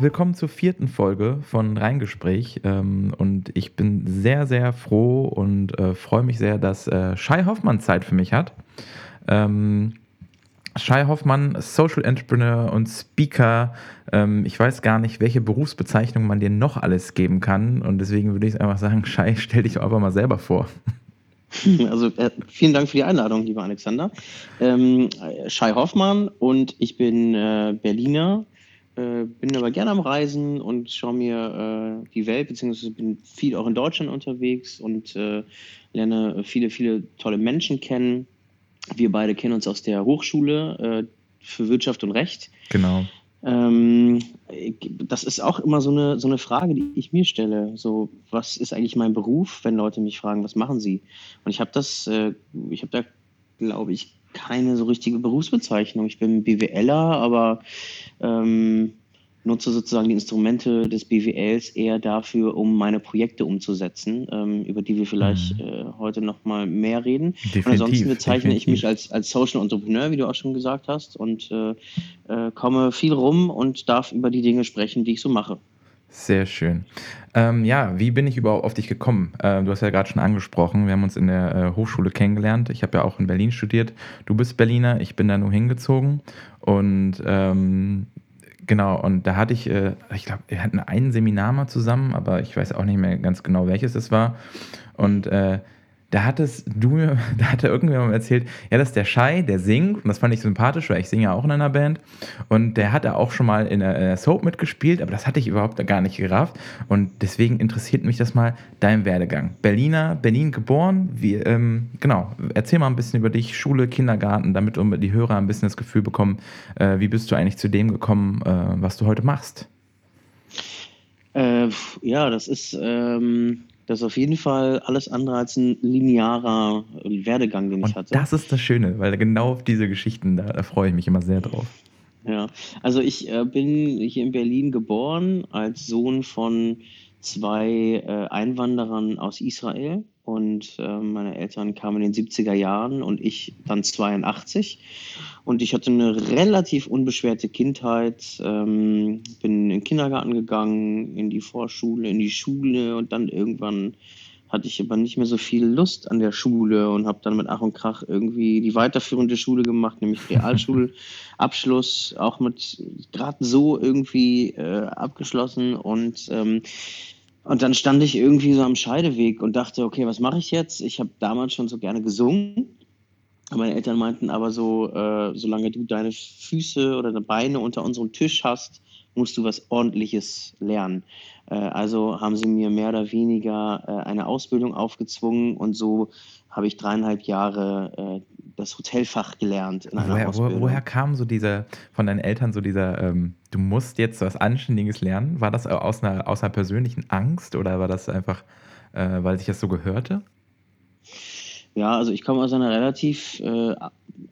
willkommen zur vierten Folge von Reingespräch. Ähm, und ich bin sehr, sehr froh und äh, freue mich sehr, dass äh, Shai Hoffmann Zeit für mich hat. Ähm, Shai Hoffmann, Social Entrepreneur und Speaker. Ähm, ich weiß gar nicht, welche Berufsbezeichnung man dir noch alles geben kann. Und deswegen würde ich einfach sagen, Shai, stell dich einfach mal selber vor. Also äh, vielen Dank für die Einladung, lieber Alexander. Ähm, Shai Hoffmann und ich bin äh, Berliner, äh, bin aber gerne am Reisen und schaue mir äh, die Welt, beziehungsweise bin viel auch in Deutschland unterwegs und äh, lerne viele, viele tolle Menschen kennen wir beide kennen uns aus der Hochschule äh, für Wirtschaft und Recht. Genau. Ähm, das ist auch immer so eine, so eine Frage, die ich mir stelle. So, was ist eigentlich mein Beruf, wenn Leute mich fragen, was machen sie? Und ich habe das, äh, ich habe da, glaube ich, keine so richtige Berufsbezeichnung. Ich bin BWLer, aber ähm, nutze sozusagen die Instrumente des BWLs eher dafür, um meine Projekte umzusetzen, ähm, über die wir vielleicht mhm. äh, heute noch mal mehr reden. Definitiv, und ansonsten bezeichne definitiv. ich mich als, als Social Entrepreneur, wie du auch schon gesagt hast, und äh, äh, komme viel rum und darf über die Dinge sprechen, die ich so mache. Sehr schön. Ähm, ja, wie bin ich überhaupt auf dich gekommen? Äh, du hast ja gerade schon angesprochen, wir haben uns in der äh, Hochschule kennengelernt. Ich habe ja auch in Berlin studiert. Du bist Berliner, ich bin da nur hingezogen. Und ähm, Genau, und da hatte ich, äh, ich glaube, wir hatten ein Seminar mal zusammen, aber ich weiß auch nicht mehr ganz genau, welches es war. Und äh, da hattest du mir, da hat er irgendjemand erzählt, ja, das ist der Shai, der singt, und das fand ich sympathisch, weil ich singe ja auch in einer Band. Und der hatte auch schon mal in der Soap mitgespielt, aber das hatte ich überhaupt gar nicht gerafft. Und deswegen interessiert mich das mal, dein Werdegang. Berliner, Berlin geboren, wie, ähm, genau, erzähl mal ein bisschen über dich, Schule, Kindergarten, damit die Hörer ein bisschen das Gefühl bekommen, äh, wie bist du eigentlich zu dem gekommen, äh, was du heute machst? Äh, ja, das ist. Ähm das ist auf jeden Fall alles andere als ein linearer Werdegang, den Und ich hatte. Das ist das Schöne, weil genau auf diese Geschichten, da, da freue ich mich immer sehr drauf. Ja, also ich äh, bin hier in Berlin geboren als Sohn von zwei äh, Einwanderern aus Israel und äh, meine Eltern kamen in den 70er Jahren und ich dann 82 und ich hatte eine relativ unbeschwerte Kindheit, ähm, bin in den Kindergarten gegangen, in die Vorschule, in die Schule. Und dann irgendwann hatte ich aber nicht mehr so viel Lust an der Schule und habe dann mit Ach und Krach irgendwie die weiterführende Schule gemacht, nämlich Realschulabschluss, auch mit gerade so irgendwie äh, abgeschlossen. Und ähm, und dann stand ich irgendwie so am Scheideweg und dachte, okay, was mache ich jetzt? Ich habe damals schon so gerne gesungen. Meine Eltern meinten aber so, äh, solange du deine Füße oder deine Beine unter unserem Tisch hast, musst du was Ordentliches lernen. Äh, also haben sie mir mehr oder weniger äh, eine Ausbildung aufgezwungen und so habe ich dreieinhalb Jahre äh, das Hotelfach gelernt. Woher, wo, woher, kam so dieser, von deinen Eltern so dieser, ähm, du musst jetzt was Anständiges lernen? War das aus einer, aus einer persönlichen Angst oder war das einfach, äh, weil sich das so gehörte? Ja, also ich komme aus einer relativ äh,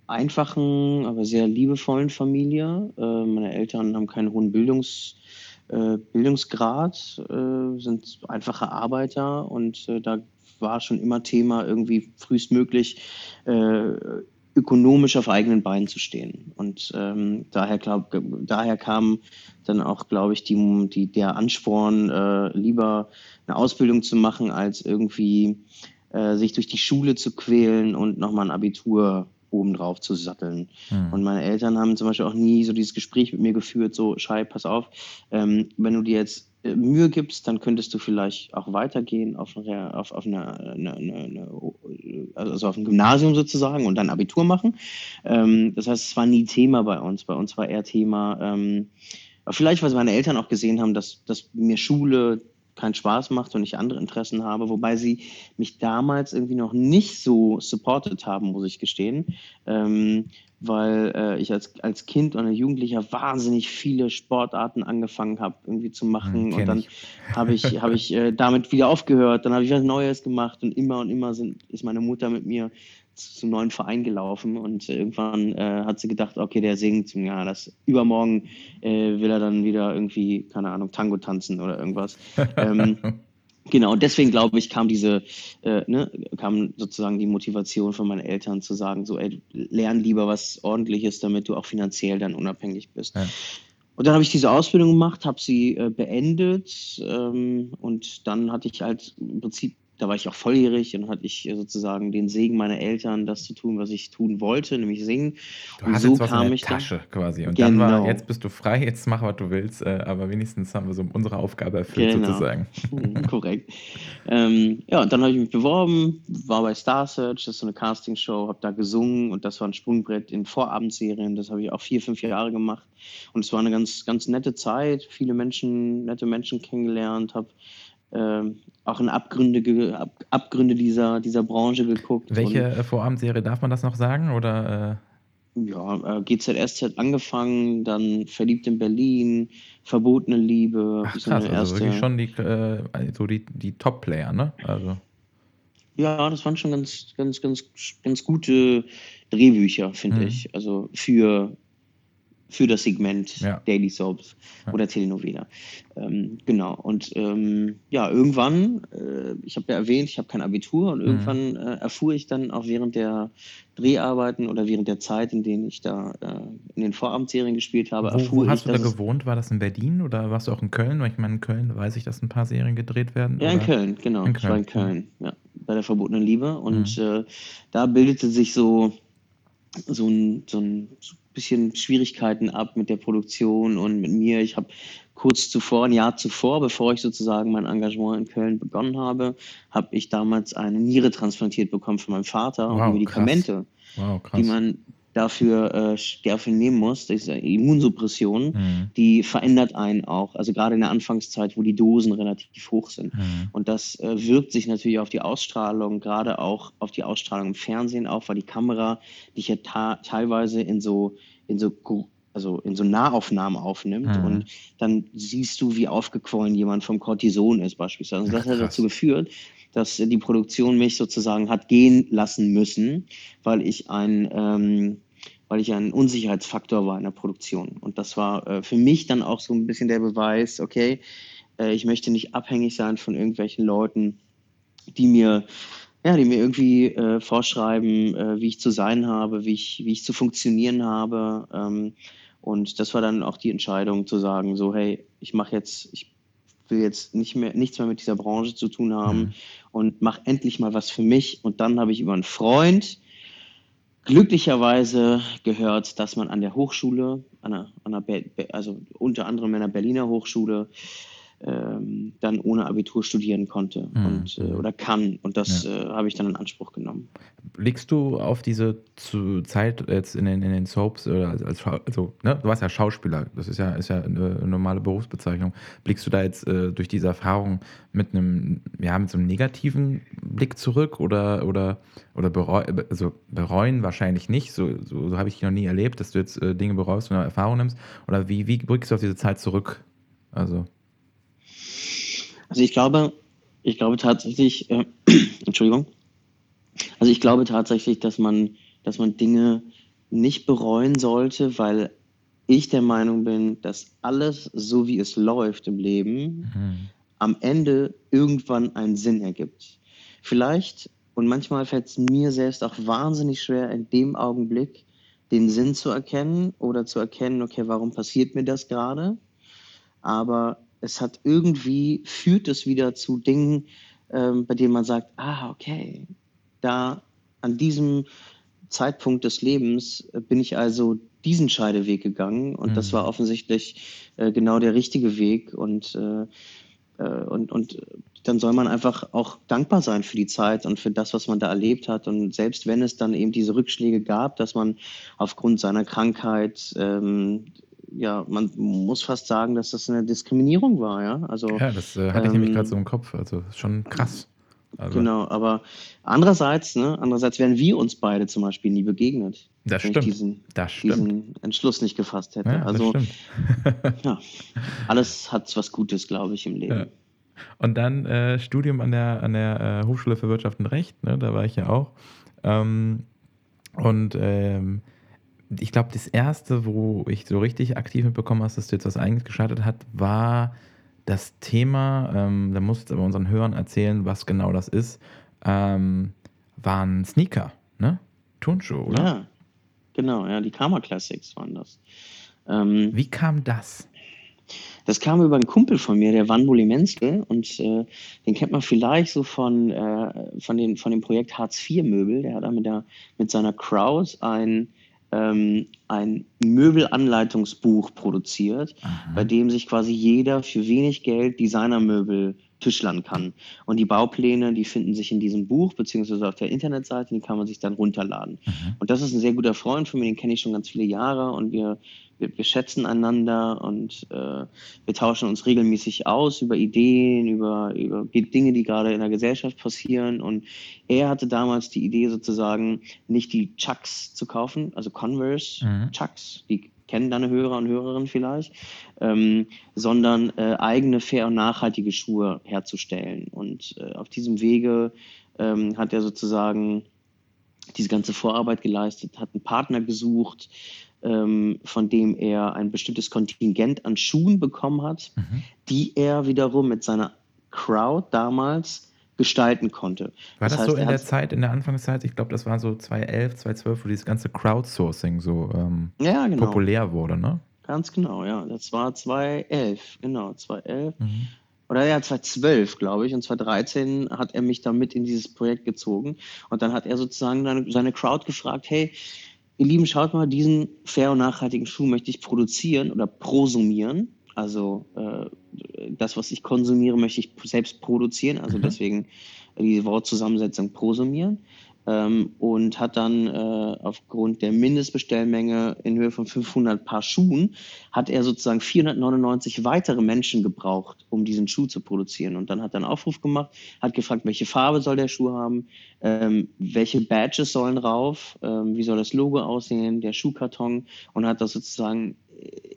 einfachen, aber sehr liebevollen Familie. Äh, meine Eltern haben keinen hohen Bildungs, äh, Bildungsgrad, äh, sind einfache Arbeiter und äh, da war schon immer Thema, irgendwie frühestmöglich äh, ökonomisch auf eigenen Beinen zu stehen. Und ähm, daher, glaub, daher kam dann auch, glaube ich, die, die, der Ansporn, äh, lieber eine Ausbildung zu machen, als irgendwie äh, sich durch die Schule zu quälen und nochmal ein Abitur obendrauf zu satteln. Mhm. Und meine Eltern haben zum Beispiel auch nie so dieses Gespräch mit mir geführt, so, Schei, pass auf, ähm, wenn du dir jetzt Mühe gibst, dann könntest du vielleicht auch weitergehen auf, eine, auf, auf eine, eine, eine, also auf ein Gymnasium sozusagen und dann Abitur machen. Ähm, das heißt, es war nie Thema bei uns. Bei uns war eher Thema, ähm, vielleicht weil meine Eltern auch gesehen haben, dass, dass mir Schule keinen Spaß macht und ich andere Interessen habe, wobei sie mich damals irgendwie noch nicht so supported haben, muss ich gestehen, ähm, weil äh, ich als, als Kind und Jugendlicher wahnsinnig viele Sportarten angefangen habe, irgendwie zu machen. Hm, und dann habe ich, hab ich äh, damit wieder aufgehört, dann habe ich was Neues gemacht und immer und immer sind, ist meine Mutter mit mir zum neuen Verein gelaufen. Und irgendwann äh, hat sie gedacht, okay, der singt, ja, das übermorgen äh, will er dann wieder irgendwie, keine Ahnung, Tango tanzen oder irgendwas. ähm, genau, und deswegen glaube ich, kam diese, äh, ne, kam sozusagen die Motivation von meinen Eltern zu sagen, so, ey, lern lieber was ordentliches, damit du auch finanziell dann unabhängig bist. Ja. und dann habe ich diese Ausbildung gemacht, habe sie äh, beendet ähm, und dann hatte ich halt im Prinzip da war ich auch volljährig und hatte ich sozusagen den Segen meiner Eltern, das zu tun, was ich tun wollte, nämlich singen. Du und hast so jetzt was in kam der ich dann. Tasche quasi. Und dann war, Genau, jetzt bist du frei, jetzt mach, was du willst. Äh, aber wenigstens haben wir so unsere Aufgabe erfüllt, genau, sozusagen. Mhm, korrekt. Ähm, ja, und dann habe ich mich beworben, war bei Star Search, das ist so eine Castingshow, habe da gesungen und das war ein Sprungbrett in Vorabendserien. Das habe ich auch vier, fünf Jahre gemacht. Und es war eine ganz, ganz nette Zeit, viele Menschen, nette Menschen kennengelernt, habe ähm, auch in Abgründe, Ab Abgründe dieser, dieser Branche geguckt. Welche äh, Vorabendserie darf man das noch sagen? Oder äh, ja, äh, GZSZ angefangen, dann Verliebt in Berlin, Verbotene Liebe, ach so krass, also wirklich erste. schon die, äh, so die, die Top-Player, ne? Also, Ja, das waren schon ganz, ganz, ganz, ganz gute Drehbücher, finde mhm. ich. Also für, für das Segment ja. Daily Soaps ja. oder Telenovela. Ähm, genau. Und ähm, ja, irgendwann, äh, ich habe ja erwähnt, ich habe kein Abitur und Mhm. irgendwann äh, erfuhr ich dann auch während der Dreharbeiten oder während der Zeit, in denen ich da äh, in den Vorabendserien gespielt habe, Wo, wo erfuhr ich, hast du da gewohnt? War das in Berlin oder warst du auch in Köln? Weil ich meine, in Köln weiß ich, dass ein paar Serien gedreht werden. Ja, in Oder Köln, genau. in Ich war Köln. in Köln, ja, bei der verbotenen Liebe. Und Mhm. äh, da bildete sich so, so ein, so ein bisschen Schwierigkeiten ab mit der Produktion und mit mir. Ich habe kurz zuvor, ein Jahr zuvor, bevor ich sozusagen mein Engagement in Köln begonnen habe, habe ich damals eine Niere transplantiert bekommen von meinem Vater und Wow, krass. Medikamente, Wow, die man dafür, äh, dafür nehmen muss, diese Immunsuppression, Mhm. die verändert einen auch. Also gerade in der Anfangszeit, wo die Dosen relativ hoch sind. Mhm. Und das äh, wirkt sich natürlich auf die Ausstrahlung, gerade auch auf die Ausstrahlung im Fernsehen auf, weil die Kamera dich ja teilweise in so, in so, also in so Nahaufnahmen aufnimmt Mhm. und dann siehst du, wie aufgequollen jemand vom Cortison ist beispielsweise. Und Ach, das hat dazu geführt, dass die Produktion mich sozusagen hat gehen lassen müssen, weil ich ein, ähm, weil ich ein Unsicherheitsfaktor war in der Produktion. Und das war äh, für mich dann auch so ein bisschen der Beweis, okay, äh, ich möchte nicht abhängig sein von irgendwelchen Leuten, die mir, ja, die mir irgendwie äh, vorschreiben, äh, wie ich zu sein habe, wie ich, wie ich zu funktionieren habe. Ähm, und das war dann auch die Entscheidung zu sagen, so, hey, ich mache jetzt, ich will jetzt nicht mehr, nichts mehr mit dieser Branche zu tun haben Mhm. und mach endlich mal was für mich. Und dann habe ich über einen Freund glücklicherweise gehört, dass man an der Hochschule, an der, an Be also unter anderem in der Berliner Hochschule, ähm, dann ohne Abitur studieren konnte Mhm. und, äh, oder kann. Und das Ja. äh, habe ich dann in Anspruch genommen. Blickst du auf diese Zeit jetzt in den, in den Soaps oder als, als also, ne, du warst ja Schauspieler, das ist ja, ist ja eine normale Berufsbezeichnung. Blickst du da jetzt äh, durch diese Erfahrung mit einem, ja, mit so einem negativen Blick zurück oder, oder, oder bereu, also bereuen wahrscheinlich nicht, so, so, so habe ich dich noch nie erlebt, dass du jetzt äh, Dinge bereust und Erfahrung nimmst. Oder wie, wie blickst du auf diese Zeit zurück? Also, Also ich glaube, ich glaube tatsächlich, äh, Entschuldigung, also ich glaube tatsächlich, dass man, dass man Dinge nicht bereuen sollte, weil ich der Meinung bin, dass alles so wie es läuft im Leben mhm. am Ende irgendwann einen Sinn ergibt. Vielleicht, und manchmal fällt es mir selbst auch wahnsinnig schwer, in dem Augenblick den Sinn zu erkennen oder zu erkennen, okay, warum passiert mir das gerade? Aber es hat irgendwie, führt es wieder zu Dingen, ähm, bei denen man sagt, ah, okay, da an diesem Zeitpunkt des Lebens äh, bin ich also diesen Scheideweg gegangen und das war Mhm. offensichtlich äh, genau der richtige Weg und, äh, äh, und, und dann soll man einfach auch dankbar sein für die Zeit und für das, was man da erlebt hat und selbst wenn es dann eben diese Rückschläge gab, dass man aufgrund seiner Krankheit ähm, ja, man muss fast sagen, dass das eine Diskriminierung war, ja. Also Ja, das äh, hatte ich nämlich gerade so ähm, im Kopf. Also, ist schon krass. Also, Genau, aber andererseits, ne, andererseits wären wir uns beide zum Beispiel nie begegnet, das wenn ich stimmt. diesen, Das stimmt. diesen Entschluss nicht gefasst hätte. Ja, Also, ja, alles hat was Gutes, glaube ich, im Ja. Leben. Und dann äh, Studium an der, an der äh, Hochschule für Wirtschaft und Recht, ne, da war ich ja auch. Ähm, und ähm, ich glaube, das erste, wo ich so richtig aktiv mitbekommen habe, dass du jetzt was eigenes gestartet hat, war das Thema, ähm, da musst du aber unseren Hörern erzählen, was genau das ist, ähm, waren Sneaker, ne? Turnschuhe, oder? Ja, genau, ja, die Karma Classics waren das. Ähm, Wie kam das? Das kam über einen Kumpel von mir, der Van Menske, und äh, den kennt man vielleicht so von, äh, von, dem, von dem Projekt Hartz IV Möbel. Der hat da mit, der, mit seiner Crowd ein, ähm, ein Möbelanleitungsbuch produziert, Aha. bei dem sich quasi jeder für wenig Geld Designermöbel tischlern kann. Und die Baupläne, die finden sich in diesem Buch, beziehungsweise auf der Internetseite, die kann man sich dann runterladen. Mhm. Und das ist ein sehr guter Freund von mir, den kenne ich schon ganz viele Jahre und wir wir, wir schätzen einander und äh, wir tauschen uns regelmäßig aus über Ideen, über, über Dinge, die gerade in der Gesellschaft passieren. Und er hatte damals die Idee sozusagen, nicht die Chucks zu kaufen, also Converse mhm. Chucks, die kennen deine Hörer und Hörerinnen vielleicht, ähm, sondern äh, eigene fair und nachhaltige Schuhe herzustellen. Und äh, auf diesem Wege ähm, hat er sozusagen diese ganze Vorarbeit geleistet, hat einen Partner gesucht, ähm, von dem er ein bestimmtes Kontingent an Schuhen bekommen hat, mhm. die er wiederum mit seiner Crowd damals gestalten konnte. War das, das heißt, so in der Zeit, in der Anfangszeit? Ich glaube, das war so 2011, 2012, wo dieses ganze Crowdsourcing so ähm, ja, genau. populär wurde, ne? Ganz genau, ja. Das war 2011, genau, 2011. Mhm. Oder ja, 2012, glaube ich. Und 2013 hat er mich damit in dieses Projekt gezogen. Und dann hat er sozusagen seine, seine Crowd gefragt, hey, ihr Lieben, schaut mal, diesen fair und nachhaltigen Schuh möchte ich produzieren oder prosumieren. Also äh, das, was ich konsumiere, möchte ich selbst produzieren. Also mhm. deswegen die Wortzusammensetzung prosumieren ähm, und hat dann äh, aufgrund der Mindestbestellmenge in Höhe von 500 Paar Schuhen, hat er sozusagen 499 weitere Menschen gebraucht, um diesen Schuh zu produzieren. Und dann hat er einen Aufruf gemacht, hat gefragt, welche Farbe soll der Schuh haben, ähm, welche Badges sollen rauf, ähm, wie soll das Logo aussehen, der Schuhkarton und hat das sozusagen äh,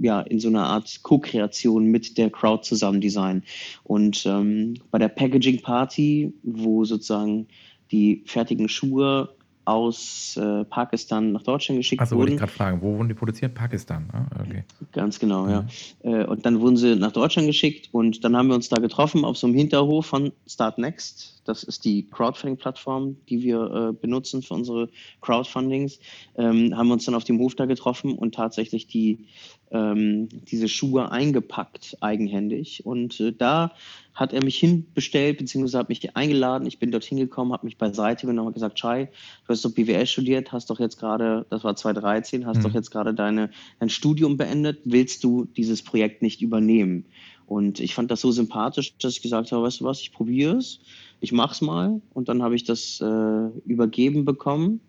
ja, in so einer Art Co-Kreation mit der Crowd zusammen designt. Und ähm, bei der Packaging Party, wo sozusagen die fertigen Schuhe aus äh, Pakistan nach Deutschland geschickt also, wurden. wollte ich gerade fragen, wo wurden die produziert? Pakistan, ah, okay. Ganz genau, ja. ja. Äh, und dann wurden sie nach Deutschland geschickt und dann haben wir uns da getroffen auf so einem Hinterhof von Start Next. Das ist die Crowdfunding-Plattform, die wir äh, benutzen für unsere Crowdfundings. Ähm, haben wir uns dann auf dem Hof da getroffen und tatsächlich die, ähm, diese Schuhe eingepackt, eigenhändig. Und äh, da hat er mich hinbestellt, beziehungsweise hat mich eingeladen. Ich bin dorthin gekommen, habe mich beiseite genommen und gesagt, Chai, du hast doch BWL studiert, hast doch jetzt gerade, das war 2013, hast mhm. doch jetzt gerade deine, dein Studium beendet. Willst du dieses Projekt nicht übernehmen? Und ich fand das so sympathisch, dass ich gesagt habe, weißt du was, ich probiere es, ich mach's mal. Und dann habe ich das äh, übergeben bekommen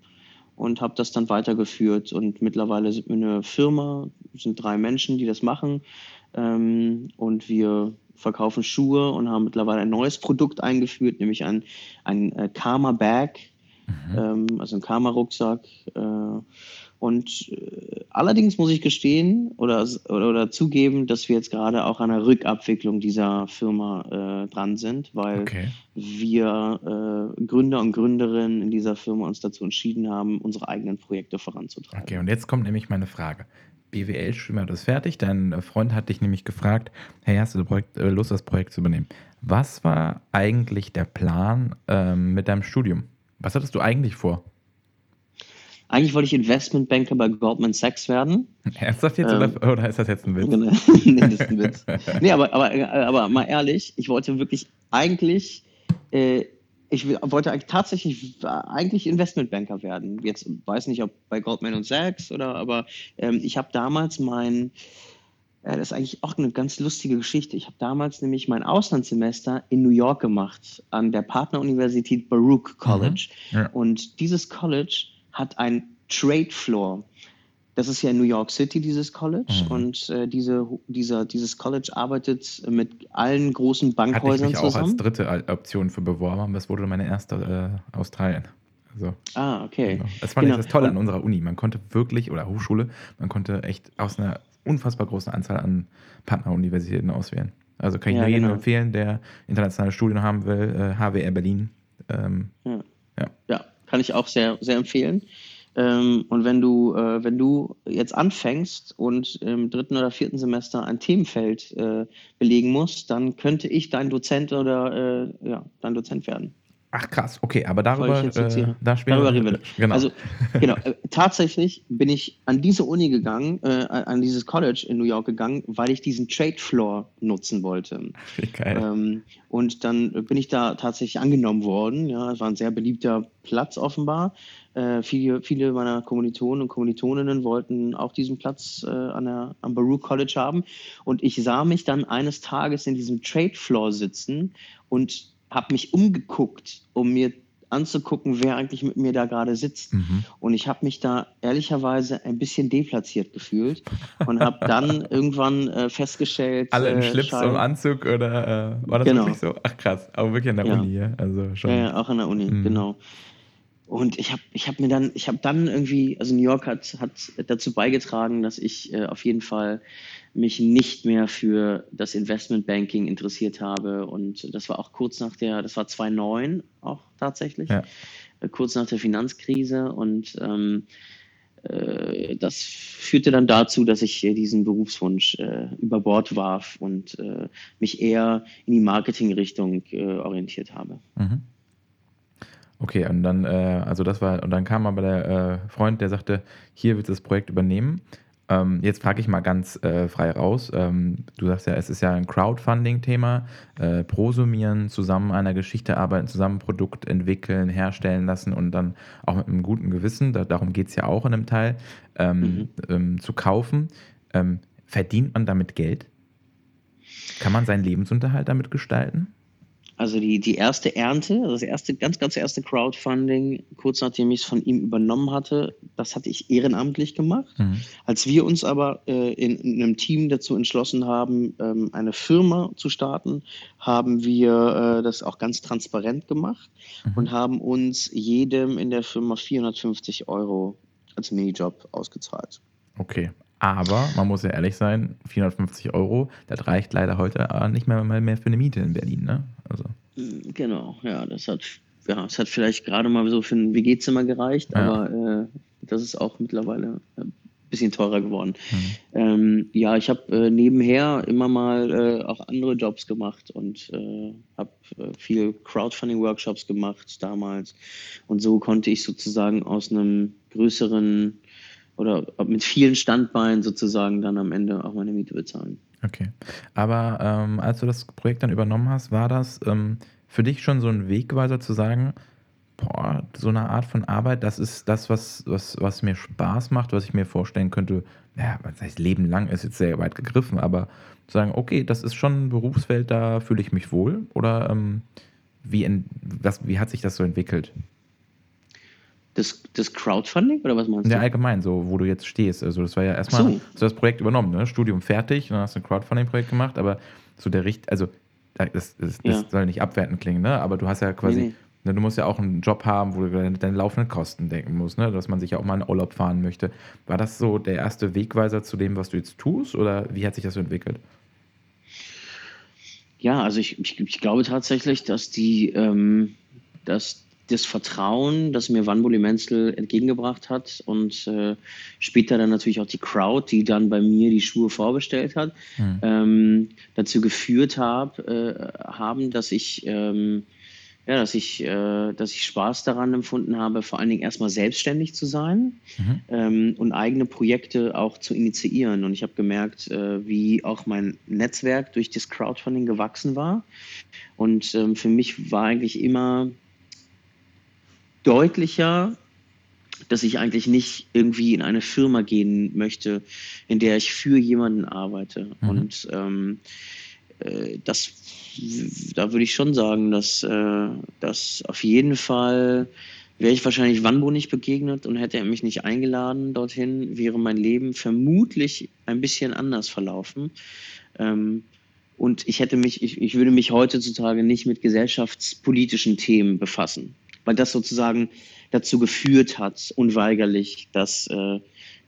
und habe das dann weitergeführt. Und mittlerweile sind wir eine Firma, sind drei Menschen, die das machen. Ähm, und wir verkaufen Schuhe und haben mittlerweile ein neues Produkt eingeführt, nämlich ein, ein äh, Karma Bag, mhm. ähm, also ein Karma Rucksack. Äh, und äh, allerdings muss ich gestehen oder, oder, oder, zugeben, dass wir jetzt gerade auch an der Rückabwicklung dieser Firma äh, dran sind, weil okay. wir äh, Gründer und Gründerinnen in dieser Firma uns dazu entschieden haben, unsere eigenen Projekte voranzutreiben. Okay, und jetzt kommt nämlich meine Frage. BWL-Studium ist fertig. Dein Freund hat dich nämlich gefragt, hey, hast du Projekt, äh, Lust, das Projekt zu übernehmen? Was war eigentlich der Plan ähm, mit deinem Studium? Was hattest du eigentlich vor? Eigentlich wollte ich Investmentbanker bei Goldman Sachs werden. Ernsthaft jetzt ähm, oder, oder, ist das jetzt ein Witz? nee, das ist ein Witz. nee, aber, aber, aber mal ehrlich, ich wollte wirklich eigentlich äh, ich wollte eigentlich tatsächlich eigentlich Investmentbanker werden. Jetzt weiß nicht, ob bei Goldman und Sachs oder, aber ähm, ich habe damals mein, äh, das ist eigentlich auch eine ganz lustige Geschichte. Ich habe damals nämlich mein Auslandssemester in New York gemacht an der Partneruniversität Baruch College. Mhm. Ja. Und dieses College hat ein Trade Floor. Das ist ja in New York City, dieses College. Mhm. Und äh, diese, dieser, dieses College arbeitet mit allen großen Bankhäusern Hatte ich mich zusammen. auch als dritte Option für beworben, aber es wurde meine erste äh, Australien. Also, ah, okay. Genau. Das fand genau. ich das Tolle an unserer Uni. Man konnte wirklich, oder Hochschule, man konnte echt aus einer unfassbar großen Anzahl an Partneruniversitäten auswählen. Also kann ich ja, nur jedem genau. empfehlen, der internationale Studien haben will, äh, HWR Berlin. Ähm, ja. ja. Ja. Kann ich auch sehr, sehr empfehlen. Ähm, und wenn du, äh, wenn du jetzt anfängst und im dritten oder vierten Semester ein Themenfeld äh, belegen musst, dann könnte ich dein Dozent oder äh, ja, dein Dozent werden. Ach krass, okay, aber darüber, äh, da Darüber reden wir. genau. Also, genau, äh, tatsächlich bin ich an diese Uni gegangen, äh, an dieses College in New York gegangen, weil ich diesen Trade Floor nutzen wollte. Geil. Ähm, und dann bin ich da tatsächlich angenommen worden. Ja, es war ein sehr beliebter Platz offenbar. Äh, viele, viele meiner Kommilitonen und Kommilitoninnen wollten auch diesen Platz äh, an der, am Baruch College haben. Und ich sah mich dann eines Tages in diesem Trade Floor sitzen und habe mich umgeguckt, um mir anzugucken, wer eigentlich mit mir da gerade sitzt. Mhm. Und ich habe mich da ehrlicherweise ein bisschen deplatziert gefühlt und habe dann irgendwann äh, festgestellt, Alle in äh, Schlips Schein- und Anzug oder äh, war das Genau. wirklich so? Ach krass, aber wirklich an der Ja. Uni, ja? Also schon. Ja, ja, auch an der Uni, Mhm. genau. Und ich habe ich hab mir dann, ich habe dann irgendwie, also New York hat, hat dazu beigetragen, dass ich äh, auf jeden Fall mich nicht mehr für das Investmentbanking interessiert habe. Und das war auch kurz nach der, das war 2009 auch tatsächlich, Ja. äh, kurz nach der Finanzkrise. Und ähm, äh, das führte dann dazu, dass ich äh, diesen Berufswunsch äh, über Bord warf und äh, mich eher in die Marketingrichtung äh, orientiert habe. Mhm. Okay, und dann, äh, also das war, und dann kam aber der Freund, der sagte, hier wird das Projekt übernehmen. Ähm, jetzt frage ich mal ganz äh, frei raus. Ähm, du sagst ja, es ist ja ein Crowdfunding-Thema. Äh, prosumieren, zusammen an einer Geschichte arbeiten, zusammen ein Produkt entwickeln, herstellen lassen und dann auch mit einem guten Gewissen, da, darum geht es ja auch in einem Teil, ähm, ähm, zu kaufen. Ähm, verdient man damit Geld? Kann man seinen Lebensunterhalt damit gestalten? Also die, die erste Ernte, also das erste, ganz, ganz erste Crowdfunding, kurz nachdem ich es von ihm übernommen hatte, das hatte ich ehrenamtlich gemacht. Mhm. Als wir uns aber äh, in, in einem Team dazu entschlossen haben, ähm, eine Firma zu starten, haben wir äh, das auch ganz transparent gemacht Mhm. und haben uns jedem in der Firma 450 Euro als Minijob ausgezahlt. Okay. Aber man muss ja ehrlich sein, 450 Euro, das reicht leider heute äh, nicht mehr, mal mehr für eine Miete in Berlin, ne? Also, Genau, ja, das hat, ja, es hat vielleicht gerade mal so für ein WG-Zimmer gereicht, Ja. aber äh, das ist auch mittlerweile ein bisschen teurer geworden. hm. Ähm, ja, ich habe äh, nebenher immer mal äh, auch andere Jobs gemacht und äh, habe äh, viel Crowdfunding-Workshops gemacht damals. Und so konnte ich sozusagen aus einem größeren oder mit vielen Standbeinen sozusagen dann am Ende auch meine Miete bezahlen. okay. Aber ähm, als du das Projekt dann übernommen hast, war das ähm, für dich schon so ein Wegweiser zu sagen, boah, so eine Art von Arbeit, das ist das, was, was, was mir Spaß macht, was ich mir vorstellen könnte, ja, was heißt Leben lang ist jetzt sehr weit gegriffen, aber zu sagen, okay, das ist schon ein Berufsfeld, da fühle ich mich wohl? Oder ähm, wie, in, was, wie hat sich das so entwickelt? Das, das Crowdfunding oder was meinst Ja, du? allgemein, so wo du jetzt stehst. Also das war ja erstmal, so. hast du das Projekt übernommen, ne? Studium fertig, dann hast du ein Crowdfunding-Projekt gemacht, aber so der Richt, also das, das, das Ja. soll nicht abwertend klingen, ne? Aber du hast ja quasi, Nee, nee. Ne, du musst ja auch einen Job haben, wo du deine, deine laufenden Kosten denken musst, ne? Dass man sich ja auch mal in Urlaub fahren möchte. War das so der erste Wegweiser zu dem, was du jetzt tust, oder wie hat sich das so entwickelt? Ja, also ich, ich, ich glaube tatsächlich, dass die, ähm, dass das Vertrauen, das mir Wanbuli Menzel entgegengebracht hat und äh, später dann natürlich auch die Crowd, die dann bei mir die Schuhe vorbestellt hat, Hm. ähm, dazu geführt hab, äh, haben, dass ich, ähm, ja, dass ich, äh, dass ich Spaß daran empfunden habe, vor allen Dingen erstmal selbstständig zu sein Mhm. ähm, und eigene Projekte auch zu initiieren. Und ich habe gemerkt, äh, wie auch mein Netzwerk durch das Crowdfunding gewachsen war. Und ähm, für mich war eigentlich immer deutlicher, dass ich eigentlich nicht irgendwie in eine Firma gehen möchte, in der ich für jemanden arbeite. Mhm. Und ähm, äh, das, da würde ich schon sagen, dass, äh, dass auf jeden Fall wäre ich wahrscheinlich Wanbo nicht begegnet und hätte er mich nicht eingeladen dorthin, wäre mein Leben vermutlich ein bisschen anders verlaufen. Ähm, und ich hätte mich, ich, ich würde mich heutzutage nicht mit gesellschaftspolitischen Themen befassen, weil das sozusagen dazu geführt hat, unweigerlich, dass äh,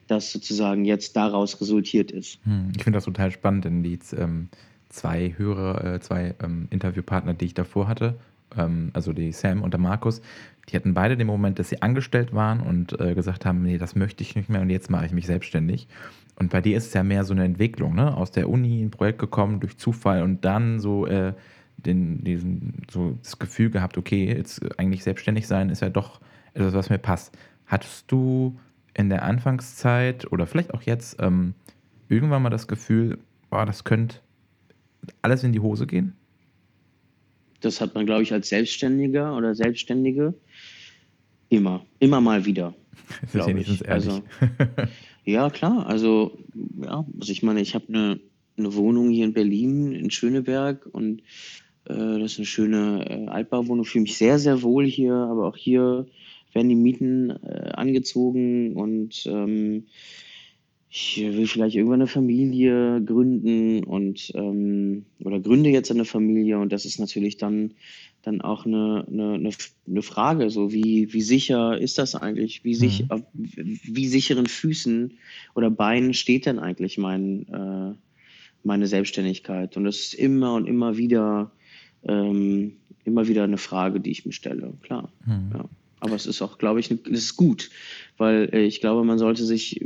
das sozusagen jetzt daraus resultiert ist. Hm, Ich finde das total spannend, denn die ähm, zwei Hörer, äh, zwei ähm, Interviewpartner, die ich davor hatte, ähm, also die Sam und der Markus, die hatten beide den Moment, dass sie angestellt waren und äh, gesagt haben, nee, das möchte ich nicht mehr und jetzt mache ich mich selbstständig. Und bei dir ist es ja mehr so eine Entwicklung, ne? Aus der Uni ein Projekt gekommen durch Zufall und dann so äh, den, diesen, so das Gefühl gehabt, okay, jetzt eigentlich selbstständig sein ist ja doch etwas, was mir passt. Hattest du in der Anfangszeit oder vielleicht auch jetzt ähm, irgendwann mal das Gefühl, boah, das könnte alles in die Hose gehen? Das hat man, glaube ich, als Selbstständiger oder Selbstständige immer, immer mal wieder. Das ist wenigstens ehrlich. Also, ja, klar. Also, ja, also ich meine, ich habe eine, eine Wohnung hier in Berlin, in Schöneberg und äh, das ist eine schöne äh, Altbauwohnung. Ich fühle mich sehr, sehr wohl hier, aber auch hier werden die Mieten äh, angezogen und ähm, ich will vielleicht irgendwann eine Familie gründen und ähm, oder gründe jetzt eine Familie und das ist natürlich dann dann auch eine, eine, eine Frage, so wie, wie sicher ist das eigentlich? Wie, sich, mhm. wie sicheren Füßen oder Beinen steht denn eigentlich mein, äh, meine Selbstständigkeit? Und das ist immer und immer wieder ähm, immer wieder eine Frage, die ich mir stelle, klar. Mhm. Ja. Aber es ist auch, glaube ich, es ist gut, weil äh, ich glaube, man sollte sich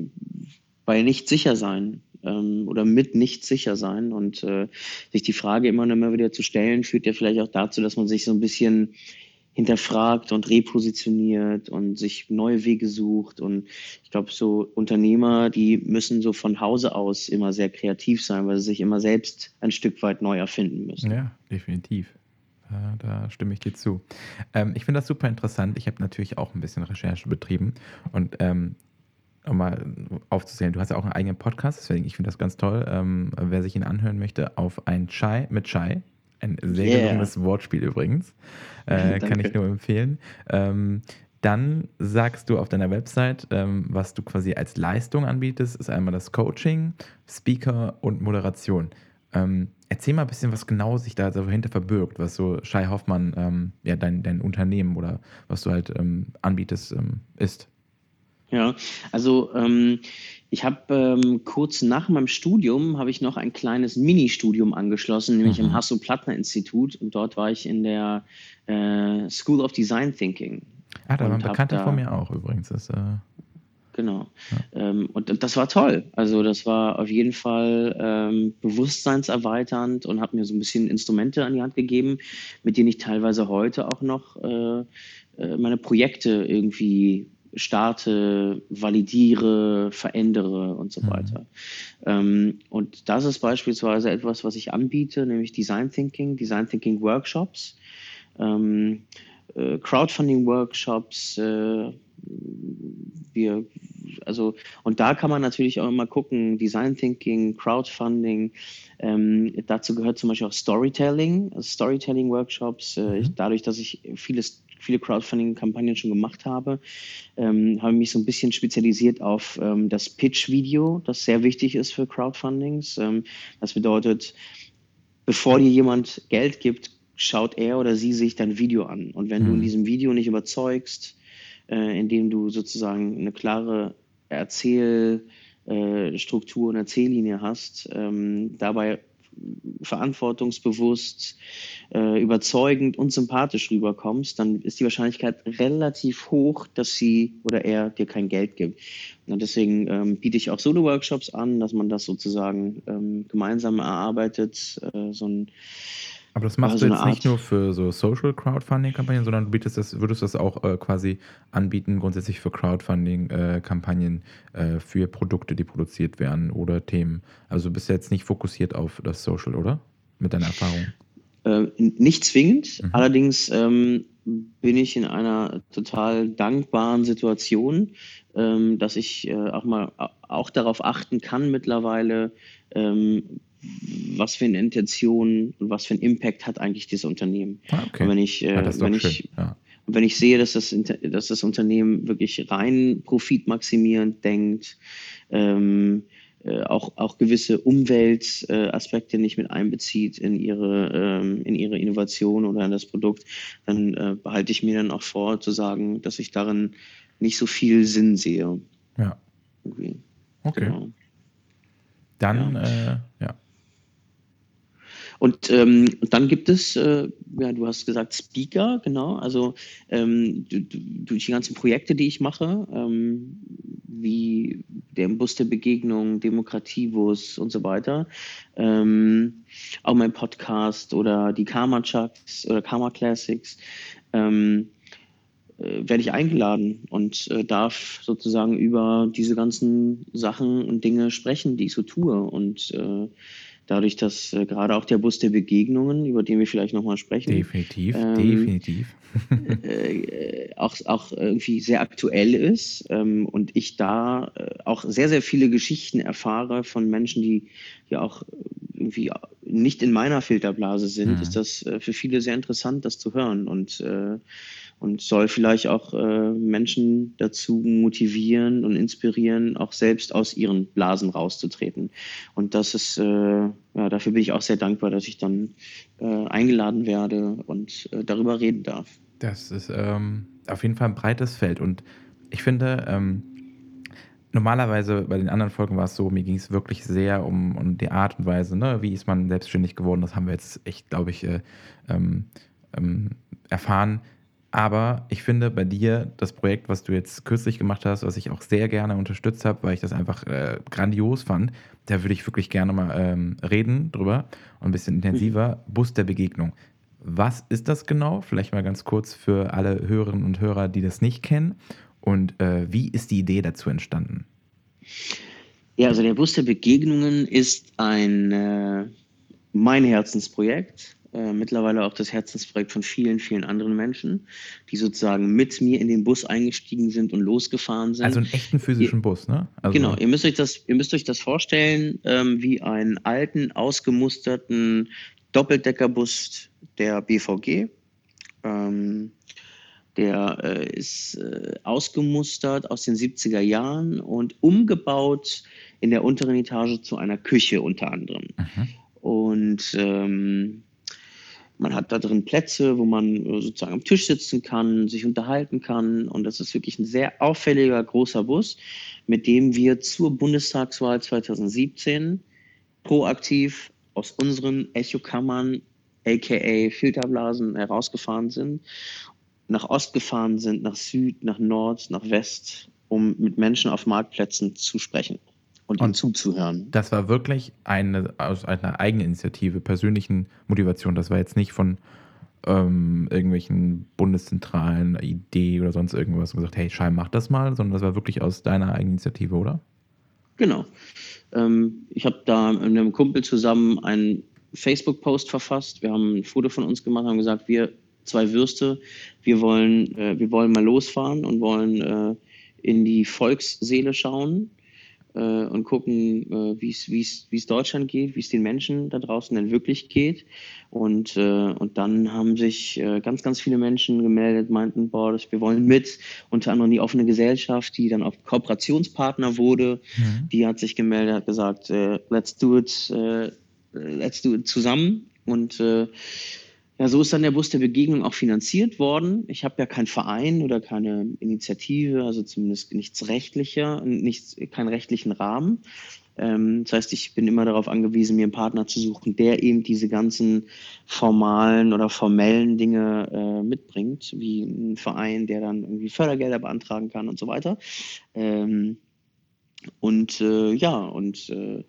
bei nicht sicher sein ähm, oder mit nicht sicher sein und äh, sich die Frage immer und immer wieder zu stellen, führt ja vielleicht auch dazu, dass man sich so ein bisschen hinterfragt und repositioniert und sich neue Wege sucht. Und ich glaube, so Unternehmer, die müssen so von Hause aus immer sehr kreativ sein, weil sie sich immer selbst ein Stück weit neu erfinden müssen. Ja, definitiv. Da stimme ich dir zu. Ähm, ich finde das super interessant. Ich habe natürlich auch ein bisschen Recherche betrieben und ähm, um mal aufzuzählen, du hast ja auch einen eigenen Podcast, deswegen ich finde das ganz toll. Ähm, wer sich ihn anhören möchte, auf ein Chai mit Chai. Ein sehr yeah. gelungenes Wortspiel übrigens. Äh, kann ich nur empfehlen. Ähm, dann sagst du auf deiner Website, ähm, was du quasi als Leistung anbietest, ist einmal das Coaching, Speaker und Moderation. Ähm, erzähl mal ein bisschen, was genau sich da dahinter verbirgt, was so Shai Hoffmann, ähm, ja, dein, dein Unternehmen oder was du halt ähm, anbietest, ähm, ist. Ja, also ähm, ich habe ähm, kurz nach meinem Studium habe ich noch ein kleines Mini-Studium angeschlossen, nämlich mhm. im Hasso-Plattner-Institut und dort war ich in der äh, School of Design Thinking. Ah, da war ein Bekannter von mir auch übrigens. Das, äh genau. Ja. Ähm, und das war toll. Also das war auf jeden Fall ähm, bewusstseinserweiternd und hat mir so ein bisschen Instrumente an die Hand gegeben, mit denen ich teilweise heute auch noch äh, äh, meine Projekte irgendwie starte, validiere, verändere und so mhm. weiter. Ähm, und das ist beispielsweise etwas, was ich anbiete, nämlich Design Thinking, Design Thinking Workshops, ähm, äh, Crowdfunding Workshops, äh, wir, also, und da kann man natürlich auch immer gucken, Design Thinking, Crowdfunding, ähm, dazu gehört zum Beispiel auch Storytelling, also Storytelling-Workshops. Äh, mhm. dadurch, dass ich vieles viele Crowdfunding-Kampagnen schon gemacht habe, ähm, habe mich so ein bisschen spezialisiert auf ähm, das Pitch-Video, das sehr wichtig ist für Crowdfundings. Ähm, das bedeutet, bevor dir jemand Geld gibt, schaut er oder sie sich dein Video an. Und wenn mhm. du in mhm. diesem Video nicht überzeugst, äh, indem du sozusagen eine klare Erzählstruktur äh, und Erzähllinie hast, ähm, dabei verantwortungsbewusst, äh, überzeugend und sympathisch rüberkommst, dann ist die Wahrscheinlichkeit relativ hoch, dass sie oder er dir kein Geld gibt. Und deswegen ähm, biete ich auch Solo-Workshops an, dass man das sozusagen ähm, gemeinsam erarbeitet, äh, so ein aber das machst also du jetzt nicht nur für so Social Crowdfunding-Kampagnen, sondern du bietest das, würdest das auch äh, quasi anbieten, grundsätzlich für Crowdfunding-Kampagnen äh, für Produkte, die produziert werden oder Themen. Also du bist jetzt nicht fokussiert auf das Social, oder? Mit deiner Erfahrung? Äh, nicht zwingend. Mhm. Allerdings ähm, bin ich in einer total dankbaren Situation, ähm, dass ich äh, auch mal auch darauf achten kann mittlerweile, ähm, was für eine Intention und was für einen Impact hat eigentlich dieses Unternehmen. Ah, okay. Und wenn ich, äh, ja, wenn ich, ja. wenn ich sehe, dass das, dass das Unternehmen wirklich rein profitmaximierend denkt, ähm, äh, auch, auch gewisse Umweltaspekte äh, nicht mit einbezieht in ihre, ähm, in ihre Innovation oder in das Produkt, dann äh, behalte ich mir dann auch vor zu sagen, dass ich darin nicht so viel Sinn sehe. Ja. Okay. Genau. Dann, ja. Äh, ja. Und ähm, dann gibt es, äh, ja, du hast gesagt Speaker, genau, also ähm, durch die ganzen Projekte, die ich mache, ähm, wie der Bus der Begegnung, Demokratiebus und so weiter, ähm, auch mein Podcast oder die Karma Chucks oder Karma Classics, ähm, äh, werde ich eingeladen und äh, darf sozusagen über diese ganzen Sachen und Dinge sprechen, die ich so tue. Und äh, dadurch, dass äh, gerade auch der Bus der Begegnungen, über den wir vielleicht nochmal sprechen, definitiv, ähm, definitiv, äh, auch, auch irgendwie sehr aktuell ist ähm, und ich da äh, auch sehr, sehr viele Geschichten erfahre von Menschen, die ja auch irgendwie nicht in meiner Filterblase sind, mhm. ist das für viele sehr interessant, das zu hören und und soll vielleicht auch äh, Menschen dazu motivieren und inspirieren, auch selbst aus ihren Blasen rauszutreten. Und das ist, äh, ja, dafür bin ich auch sehr dankbar, dass ich dann äh, eingeladen werde und äh, darüber reden darf. Das ist ähm, auf jeden Fall ein breites Feld und ich finde, ähm, normalerweise bei den anderen Folgen war es so, mir ging es wirklich sehr um, um die Art und Weise, ne? wie ist man selbstständig geworden. Das haben wir jetzt echt, glaube ich, äh, ähm, ähm erfahren. Aber ich finde bei dir das Projekt, was du jetzt kürzlich gemacht hast, was ich auch sehr gerne unterstützt habe, weil ich das einfach äh, grandios fand, da würde ich wirklich gerne mal ähm, reden drüber und ein bisschen intensiver. Mhm. Bus der Begegnung. Was ist das genau? Vielleicht mal ganz kurz für alle Hörerinnen und Hörer, die das nicht kennen. Und äh, wie ist die Idee dazu entstanden? Ja, also der Bus der Begegnungen ist ein äh, mein Herzensprojekt äh, mittlerweile auch das Herzensprojekt von vielen, vielen anderen Menschen, die sozusagen mit mir in den Bus eingestiegen sind und losgefahren sind. Also einen echten physischen ihr, Bus, ne? Also genau, ihr müsst euch das, ihr müsst euch das vorstellen ähm, wie einen alten, ausgemusterten Doppeldeckerbus der BVG. Ähm, der äh, ist äh, ausgemustert aus den 70er Jahren und umgebaut in der unteren Etage zu einer Küche unter anderem. Mhm. Und ähm, man hat da drin Plätze, wo man äh, sozusagen am Tisch sitzen kann, sich unterhalten kann. Und das ist wirklich ein sehr auffälliger, großer Bus, mit dem wir zur Bundestagswahl 2017 proaktiv aus unseren Echokammern, aka Filterblasen, herausgefahren sind, nach Ost gefahren sind, nach Süd, nach Nord, nach West, um mit Menschen auf Marktplätzen zu sprechen und, und zuzuhören. Das war wirklich eine aus einer Eigeninitiative, persönlichen Motivation. Das war jetzt nicht von ähm, irgendwelchen bundeszentralen Idee oder sonst irgendwas und gesagt, hey, Schein, mach das mal, sondern das war wirklich aus deiner Eigeninitiative, oder? Genau. Ähm, ich habe da mit einem Kumpel zusammen einen Facebook-Post verfasst. Wir haben ein Foto von uns gemacht, haben gesagt, wir zwei Würste, wir wollen, äh, wir wollen mal losfahren und wollen äh, in die Volksseele schauen äh, und gucken, äh, wie es Deutschland geht, wie es den Menschen da draußen denn wirklich geht. Und, äh, und dann haben sich äh, ganz, ganz viele Menschen gemeldet, meinten, boah, das, wir wollen mit, unter anderem die offene Gesellschaft, die dann auch Kooperationspartner wurde, mhm. die hat sich gemeldet, hat gesagt, äh, let's do it, äh, let's do it zusammen. Und äh, ja, so ist dann der Bus der Begegnung auch finanziert worden. Ich habe ja keinen Verein oder keine Initiative, also zumindest nichts rechtlicher, nichts, keinen rechtlichen Rahmen. Ähm, das heißt, ich bin immer darauf angewiesen, mir einen Partner zu suchen, der eben diese ganzen formalen oder formellen Dinge äh, mitbringt, wie ein Verein, der dann irgendwie Fördergelder beantragen kann und so weiter. Ähm, und äh, ja, und äh,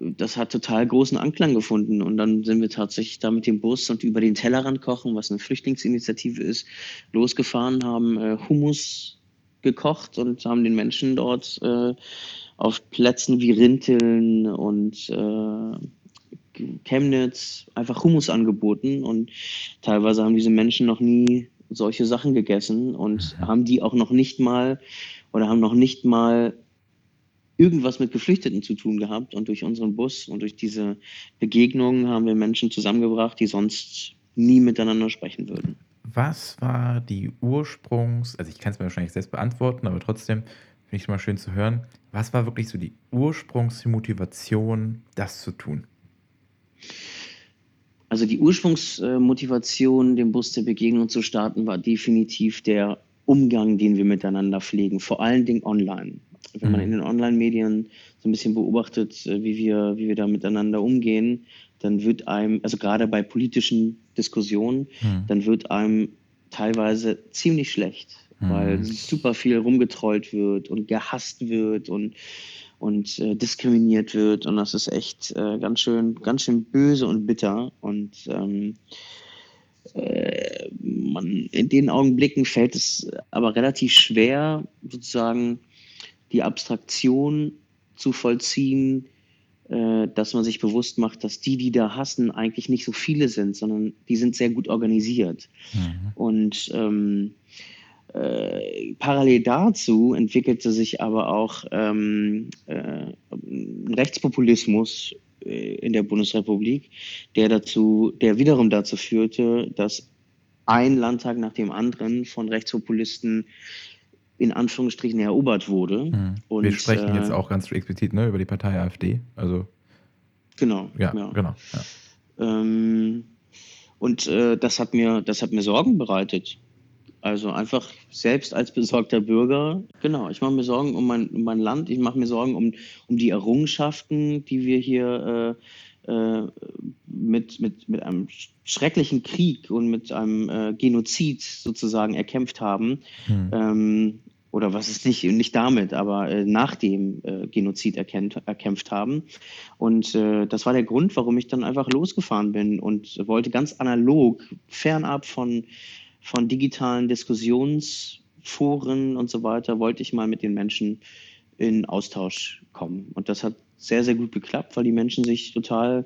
das hat total großen Anklang gefunden. Und dann sind wir tatsächlich da mit dem Bus und über den Tellerrand kochen, was eine Flüchtlingsinitiative ist, losgefahren, haben äh, Hummus gekocht und haben den Menschen dort äh, auf Plätzen wie Rinteln und äh, Chemnitz einfach Hummus angeboten. Und teilweise haben diese Menschen noch nie solche Sachen gegessen und haben die auch noch nicht mal oder haben noch nicht mal irgendwas mit Geflüchteten zu tun gehabt. Und durch unseren Bus und durch diese Begegnungen haben wir Menschen zusammengebracht, die sonst nie miteinander sprechen würden. Was war die Ursprungs-, also ich kann es mir wahrscheinlich selbst beantworten, aber trotzdem finde ich es mal schön zu hören. Was war wirklich so die Ursprungsmotivation, das zu tun? Also die Ursprungsmotivation, den Bus der Begegnung zu starten, war definitiv der Umgang, den wir miteinander pflegen, vor allen Dingen online. Wenn man in den Online-Medien so ein bisschen beobachtet, äh, wie wir, wie wir da miteinander umgehen, dann wird einem, also gerade bei politischen Diskussionen, Mhm. dann wird einem teilweise ziemlich schlecht, weil Mhm. super viel rumgetrollt wird und gehasst wird und, und äh, diskriminiert wird. Und das ist echt äh, ganz schön, ganz schön böse und bitter. Und ähm, äh, man, in den Augenblicken fällt es aber relativ schwer, sozusagen die Abstraktion zu vollziehen, äh, dass man sich bewusst macht, dass die, die da hassen, eigentlich nicht so viele sind, sondern die sind sehr gut organisiert. Mhm. Und ähm, äh, parallel dazu entwickelte sich aber auch ähm, äh, ein Rechtspopulismus äh, in der Bundesrepublik, der dazu, der wiederum dazu führte, dass ein Landtag nach dem anderen von Rechtspopulisten in Anführungsstrichen erobert wurde. Mhm. Wir Und, sprechen jetzt äh, auch ganz explizit ne, über die Partei AfD. Also, Genau. ja, ja. genau. Ja. Ähm, und äh, das hat mir, das hat mir Sorgen bereitet. Also einfach selbst als besorgter Bürger, genau, ich mache mir Sorgen um mein, um mein Land, ich mache mir Sorgen um, um die Errungenschaften, die wir hier äh, mit, mit, mit einem schrecklichen Krieg und mit einem äh, Genozid sozusagen erkämpft haben. Mhm. Ähm, oder was ist nicht, nicht damit, aber äh, nach dem äh, Genozid erkennt, erkämpft haben. Und äh, das war der Grund, warum ich dann einfach losgefahren bin und wollte ganz analog, fernab von, von digitalen Diskussionsforen und so weiter, wollte ich mal mit den Menschen in Austausch kommen. Und das hat sehr, sehr gut geklappt, weil die Menschen sich total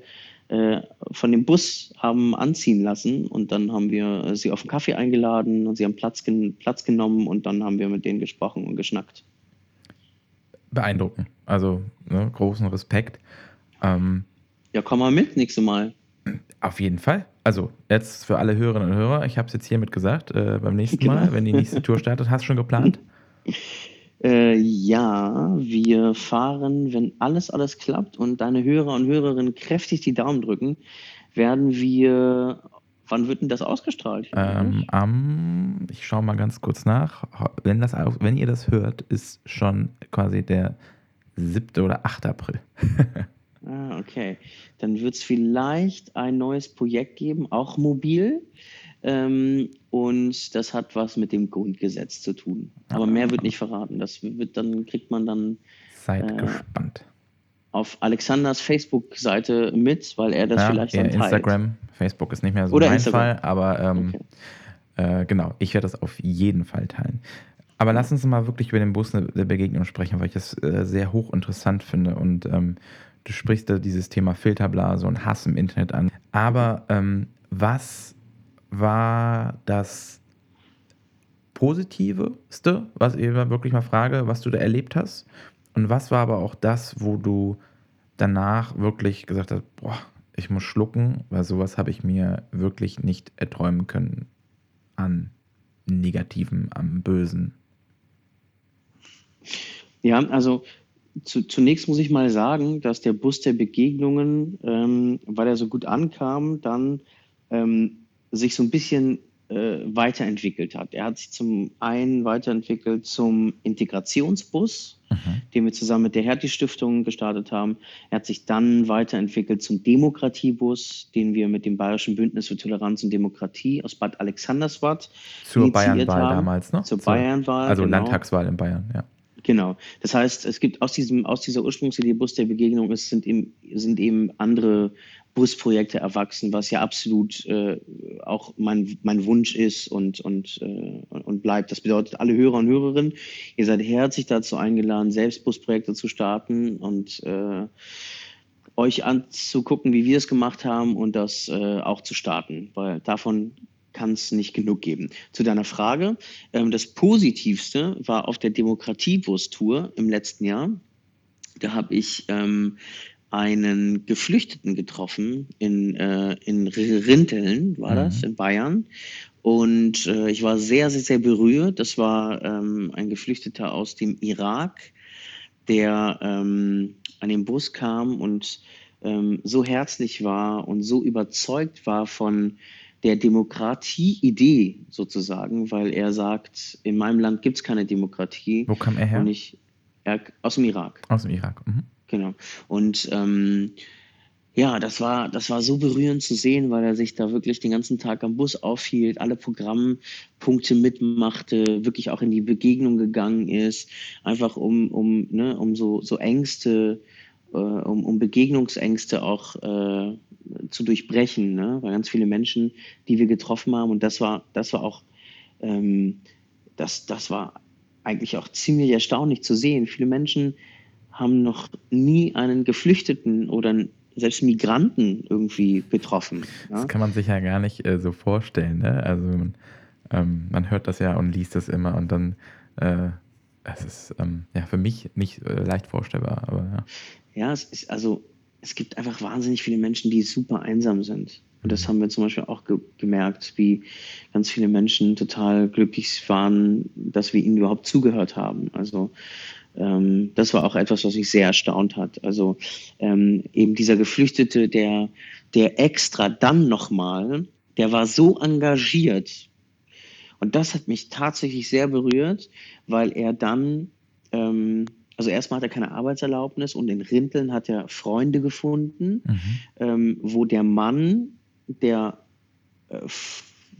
äh, von dem Bus haben anziehen lassen und dann haben wir äh, sie auf einen Kaffee eingeladen und sie haben Platz, gen Platz genommen und dann haben wir mit denen gesprochen und geschnackt. Beeindruckend. Also, ne, großen Respekt. Ähm, Ja, komm mal mit nächstes Mal. Auf jeden Fall. Also, jetzt für alle Hörerinnen und Hörer, ich habe es jetzt hiermit gesagt, äh, beim nächsten Genau. Mal, wenn die nächste Tour startet, hast du schon geplant? Äh, ja, wir fahren, wenn alles, alles klappt und deine Hörer und Hörerinnen kräftig die Daumen drücken, werden wir, wann wird denn das ausgestrahlt? Ähm, am, ich schaue mal ganz kurz nach. Wenn, das, wenn ihr das hört, ist schon quasi der 7. oder 8. April. Ah, okay. Dann wird es vielleicht ein neues Projekt geben, auch mobil. Ähm, und das hat was mit dem Grundgesetz zu tun. Aber mehr wird nicht verraten. Das wird dann, kriegt man dann Seid Äh, gespannt. auf Alexanders Facebook-Seite mit, weil er das Ja, vielleicht dann teilt. Instagram, Facebook ist nicht mehr so Oder mein Instagram. Fall, aber ähm, äh, genau, ich werde das auf jeden Fall teilen. Aber lass uns mal wirklich über den Bus der Begegnung sprechen, weil ich das äh, sehr hochinteressant finde und ähm, du sprichst da dieses Thema Filterblase und Hass im Internet an. Aber ähm, was war das Positivste, was ich wirklich mal frage, was du da erlebt hast? Und was war aber auch das, wo du danach wirklich gesagt hast, boah, ich muss schlucken, weil sowas habe ich mir wirklich nicht erträumen können an Negativen, am Bösen. Ja, also zu, zunächst muss ich mal sagen, dass der Bus der Begegnungen, ähm, weil er so gut ankam, dann ähm, sich so ein bisschen äh, weiterentwickelt hat. Er hat sich zum einen weiterentwickelt zum Integrationsbus, Mhm. den wir zusammen mit der Hertie-Stiftung gestartet haben. Er hat sich dann weiterentwickelt zum Demokratiebus, den wir mit dem Bayerischen Bündnis für Toleranz und Demokratie aus Bad Alexandersbad Zur Bayernwahl haben. damals, ne? Zur Bayernwahl, Also genau. Landtagswahl in Bayern, ja. Genau. Das heißt, es gibt aus diesem, aus dieser Ursprungsidee Bus der Begegnung, es sind eben, sind eben andere Busprojekte erwachsen, was ja absolut äh, auch mein, mein Wunsch ist und, und, äh, und bleibt. Das bedeutet, alle Hörer und Hörerinnen, ihr seid herzlich dazu eingeladen, selbst Busprojekte zu starten und äh, euch anzugucken, wie wir es gemacht haben und das äh, auch zu starten, weil davon kann es nicht genug geben. Zu deiner Frage, ähm, das Positivste war auf der Demokratiebus-Tour im letzten Jahr. Da habe ich ähm, einen Geflüchteten getroffen in, äh, in Rinteln, war das, Mhm. in Bayern. Und äh, ich war sehr, sehr, sehr berührt. Das war ähm, ein Geflüchteter aus dem Irak, der ähm, an den Bus kam und ähm, so herzlich war und so überzeugt war von der Demokratie-Idee sozusagen, weil er sagt, in meinem Land gibt es keine Demokratie. Wo kam er her? Und ich, Er, aus dem Irak. Aus dem Irak. Mhm. Genau. Und ähm, ja, das war, das war so berührend zu sehen, weil er sich da wirklich den ganzen Tag am Bus aufhielt, alle Programmpunkte mitmachte, wirklich auch in die Begegnung gegangen ist, einfach um, um, ne, um so, so Ängste, äh, um, um Begegnungsängste auch äh, zu durchbrechen. Ne? Weil ganz viele Menschen, die wir getroffen haben, und das war, das war auch, ähm, das, das war eigentlich auch ziemlich erstaunlich zu sehen. Viele Menschen haben noch nie einen Geflüchteten oder selbst Migranten irgendwie betroffen. Ja? Das kann man sich ja gar nicht äh, so vorstellen. Ne? Also man, ähm, man, hört das ja und liest das immer und dann, äh, es ist ähm, ja für mich nicht äh, leicht vorstellbar. Aber ja. Ja, es ist also es gibt einfach wahnsinnig viele Menschen, die super einsam sind. Und das haben wir zum Beispiel auch ge gemerkt, wie ganz viele Menschen total glücklich waren, dass wir ihnen überhaupt zugehört haben. Also ähm, das war auch etwas, was mich sehr erstaunt hat. Also ähm, eben dieser Geflüchtete, der, der extra dann nochmal, der war so engagiert. Und das hat mich tatsächlich sehr berührt, weil er dann, ähm, also erstmal hat er keine Arbeitserlaubnis und in Rinteln hat er Freunde gefunden, mhm. ähm, wo der Mann, der äh,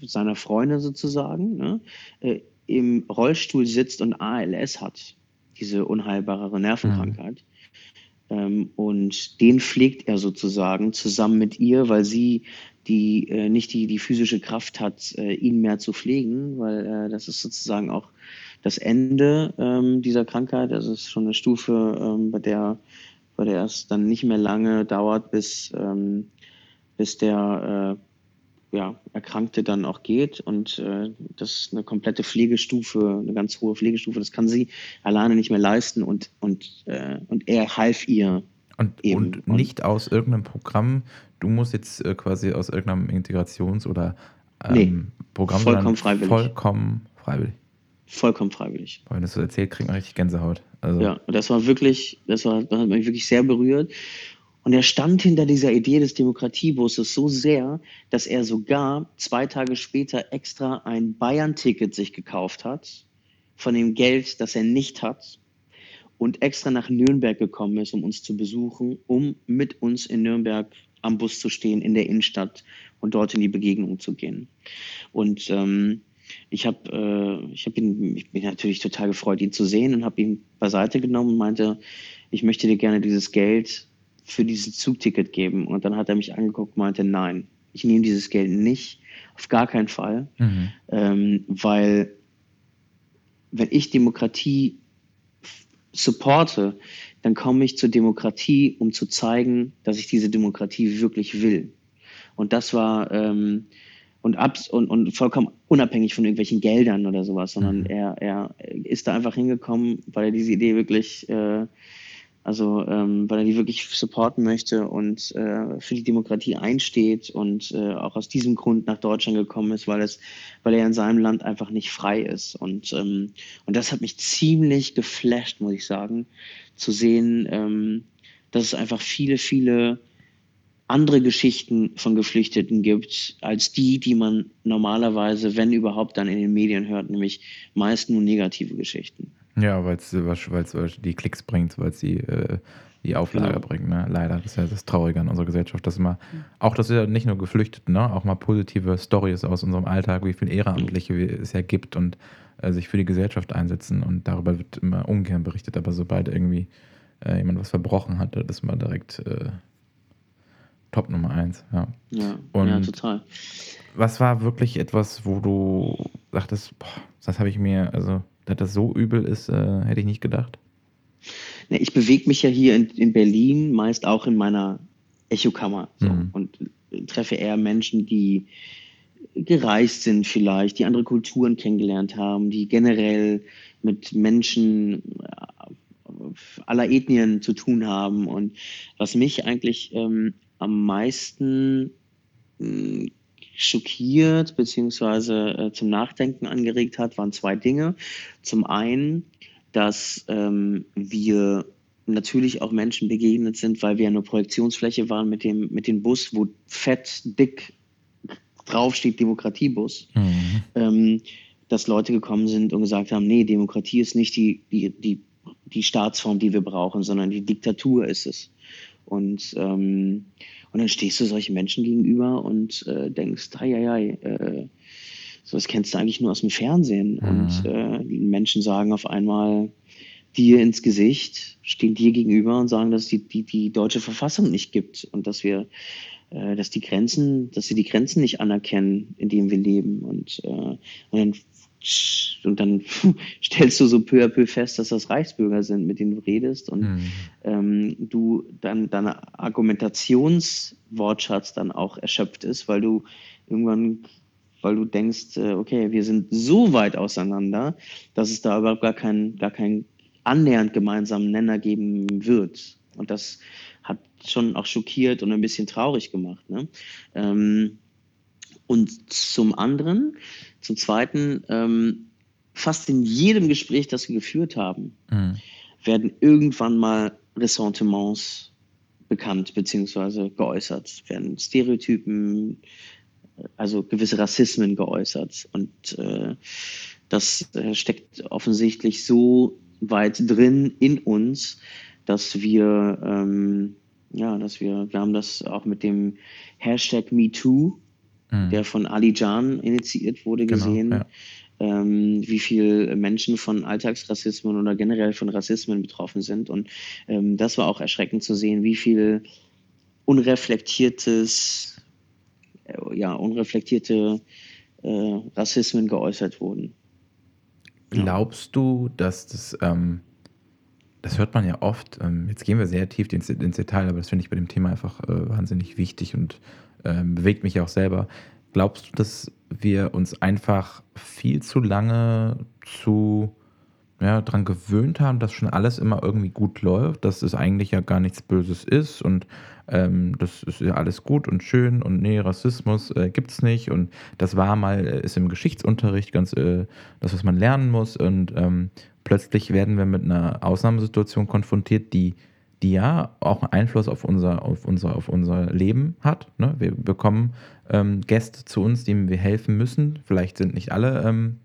seiner Freunde sozusagen, ne, äh, im Rollstuhl sitzt und ALS hat diese unheilbare Nervenkrankheit. Mhm. Ähm, und den pflegt er sozusagen zusammen mit ihr, weil sie die äh, nicht die, die physische Kraft hat, äh, ihn mehr zu pflegen, weil äh, das ist sozusagen auch das Ende ähm, dieser Krankheit. Das ist schon eine Stufe, ähm, bei der bei der es dann nicht mehr lange dauert, bis, ähm, bis der äh, ja, Erkrankte dann auch geht. Und äh, das ist eine komplette Pflegestufe, eine ganz hohe Pflegestufe. Das kann sie alleine nicht mehr leisten. Und, und, äh, und er half ihr. Und, und nicht aus irgendeinem Programm, du musst jetzt äh, quasi aus irgendeinem Integrations- oder ähm, nee, Programm, vollkommen freiwillig. Vollkommen freiwillig. Vollkommen freiwillig. Wenn du das so erzählt, kriegt man richtig Gänsehaut. Also ja, und das war wirklich, das war, das hat mich wirklich sehr berührt. Und er stand hinter dieser Idee des Demokratiebusses so sehr, dass er sogar zwei Tage später extra ein Bayern-Ticket sich gekauft hat, von dem Geld, das er nicht hat, und extra nach Nürnberg gekommen ist, um uns zu besuchen, um mit uns in Nürnberg am Bus zu stehen, in der Innenstadt und dort in die Begegnung zu gehen. Und ähm, ich habe äh, ich hab ihn, ich bin natürlich total gefreut, ihn zu sehen und habe ihn beiseite genommen und meinte, ich möchte dir gerne dieses Geld für dieses Zugticket geben. Und dann hat er mich angeguckt und meinte, nein, ich nehme dieses Geld nicht, auf gar keinen Fall, mhm. ähm, weil wenn ich Demokratie supporte, dann komme ich zur Demokratie, um zu zeigen, dass ich diese Demokratie wirklich will. Und das war ähm, und, abs und, und vollkommen unabhängig von irgendwelchen Geldern oder sowas, sondern mhm. er, er ist da einfach hingekommen, weil er diese Idee wirklich äh, also, ähm, weil er die wirklich supporten möchte und äh, für die Demokratie einsteht und äh, auch aus diesem Grund nach Deutschland gekommen ist, weil es, weil er in seinem Land einfach nicht frei ist. Und, ähm, und das hat mich ziemlich geflasht, muss ich sagen, zu sehen, ähm, dass es einfach viele, viele andere Geschichten von Geflüchteten gibt, als die, die man normalerweise, wenn überhaupt, dann in den Medien hört, nämlich meist nur negative Geschichten. Ja, weil es die Klicks bringt, weil es die, äh, die Auflage genau. bringt. Ne? Leider, das ist ja das Traurige an unserer Gesellschaft, dass immer, auch das ist ja nicht nur Geflüchtete, ne? auch mal positive Stories aus unserem Alltag, wie viele Ehrenamtliche es ja gibt und äh, sich für die Gesellschaft einsetzen und darüber wird immer ungern berichtet, aber sobald irgendwie äh, jemand was verbrochen hat, das ist mal direkt äh, Top Nummer eins. Ja, ja, und ja total. Was war wirklich etwas, wo du sagtest, boah, das habe ich mir, also dass das so übel ist, äh, hätte ich nicht gedacht. Ich bewege mich ja hier in, in, Berlin meist auch in meiner Echokammer so, mhm. und treffe eher Menschen, die gereist sind vielleicht, die andere Kulturen kennengelernt haben, die generell mit Menschen äh, aller Ethnien zu tun haben. Und was mich eigentlich ähm, am meisten mh, schockiert bzw. Äh, zum Nachdenken angeregt hat, waren zwei Dinge. Zum einen, dass ähm, wir natürlich auch Menschen begegnet sind, weil wir eine Projektionsfläche waren mit dem, mit dem Bus, wo fett, dick draufsteht Demokratiebus. Mhm. Ähm, dass Leute gekommen sind und gesagt haben, nee, Demokratie ist nicht die, die, die die Staatsform, die wir brauchen, sondern die Diktatur ist es. Und, ähm, und dann stehst du solchen Menschen gegenüber und äh, denkst, ei, ei, ei, äh, so das kennst du eigentlich nur aus dem Fernsehen. Mhm. Und äh, die Menschen sagen auf einmal dir ins Gesicht, stehen dir gegenüber und sagen, dass es die, die, die deutsche Verfassung nicht gibt und dass wir äh, dass die Grenzen, dass sie die Grenzen nicht anerkennen, in denen wir leben. Und, äh, und dann und dann stellst du so peu à peu fest, dass das Reichsbürger sind, mit denen du redest und mhm. ähm, du dann deine Argumentationswortschatz dann auch erschöpft ist, weil du irgendwann, weil du denkst, äh, okay, wir sind so weit auseinander, dass es da überhaupt gar keinen, gar keinen annähernd gemeinsamen Nenner geben wird. Und das hat schon auch schockiert und ein bisschen traurig gemacht. Ne? Ähm, und zum anderen, zum Zweiten, ähm, fast in jedem Gespräch, das wir geführt haben, mhm. werden irgendwann mal Ressentiments bekannt bzw. geäußert, werden Stereotypen, also gewisse Rassismen geäußert. Und äh, das äh, steckt offensichtlich so weit drin in uns, dass wir, ähm, ja, dass wir, wir haben das auch mit dem Hashtag MeToo, mhm. der von Ali Jan initiiert wurde, genau, gesehen. Ja. Ähm, wie viele Menschen von Alltagsrassismen oder generell von Rassismen betroffen sind. Und ähm, das war auch erschreckend zu sehen, wie viel unreflektiertes, äh, ja, unreflektierte äh, Rassismen geäußert wurden. Glaubst du, dass das, ähm, das hört man ja oft, ähm, jetzt gehen wir sehr tief ins, ins Detail, aber das finde ich bei dem Thema einfach äh, wahnsinnig wichtig und äh, bewegt mich auch selber. Glaubst du, dass wir uns einfach viel zu lange zu ja, daran gewöhnt haben, dass schon alles immer irgendwie gut läuft, dass es eigentlich ja gar nichts Böses ist und ähm, das ist ja alles gut und schön und nee, Rassismus äh, es nicht und das war mal, äh, ist im Geschichtsunterricht ganz äh, das, was man lernen muss und ähm, plötzlich werden wir mit einer Ausnahmesituation konfrontiert, die die ja auch einen Einfluss auf unser, auf unser, auf unser Leben hat. Ne? Wir bekommen ähm, Gäste zu uns, denen wir helfen müssen. Vielleicht sind nicht alle ähm,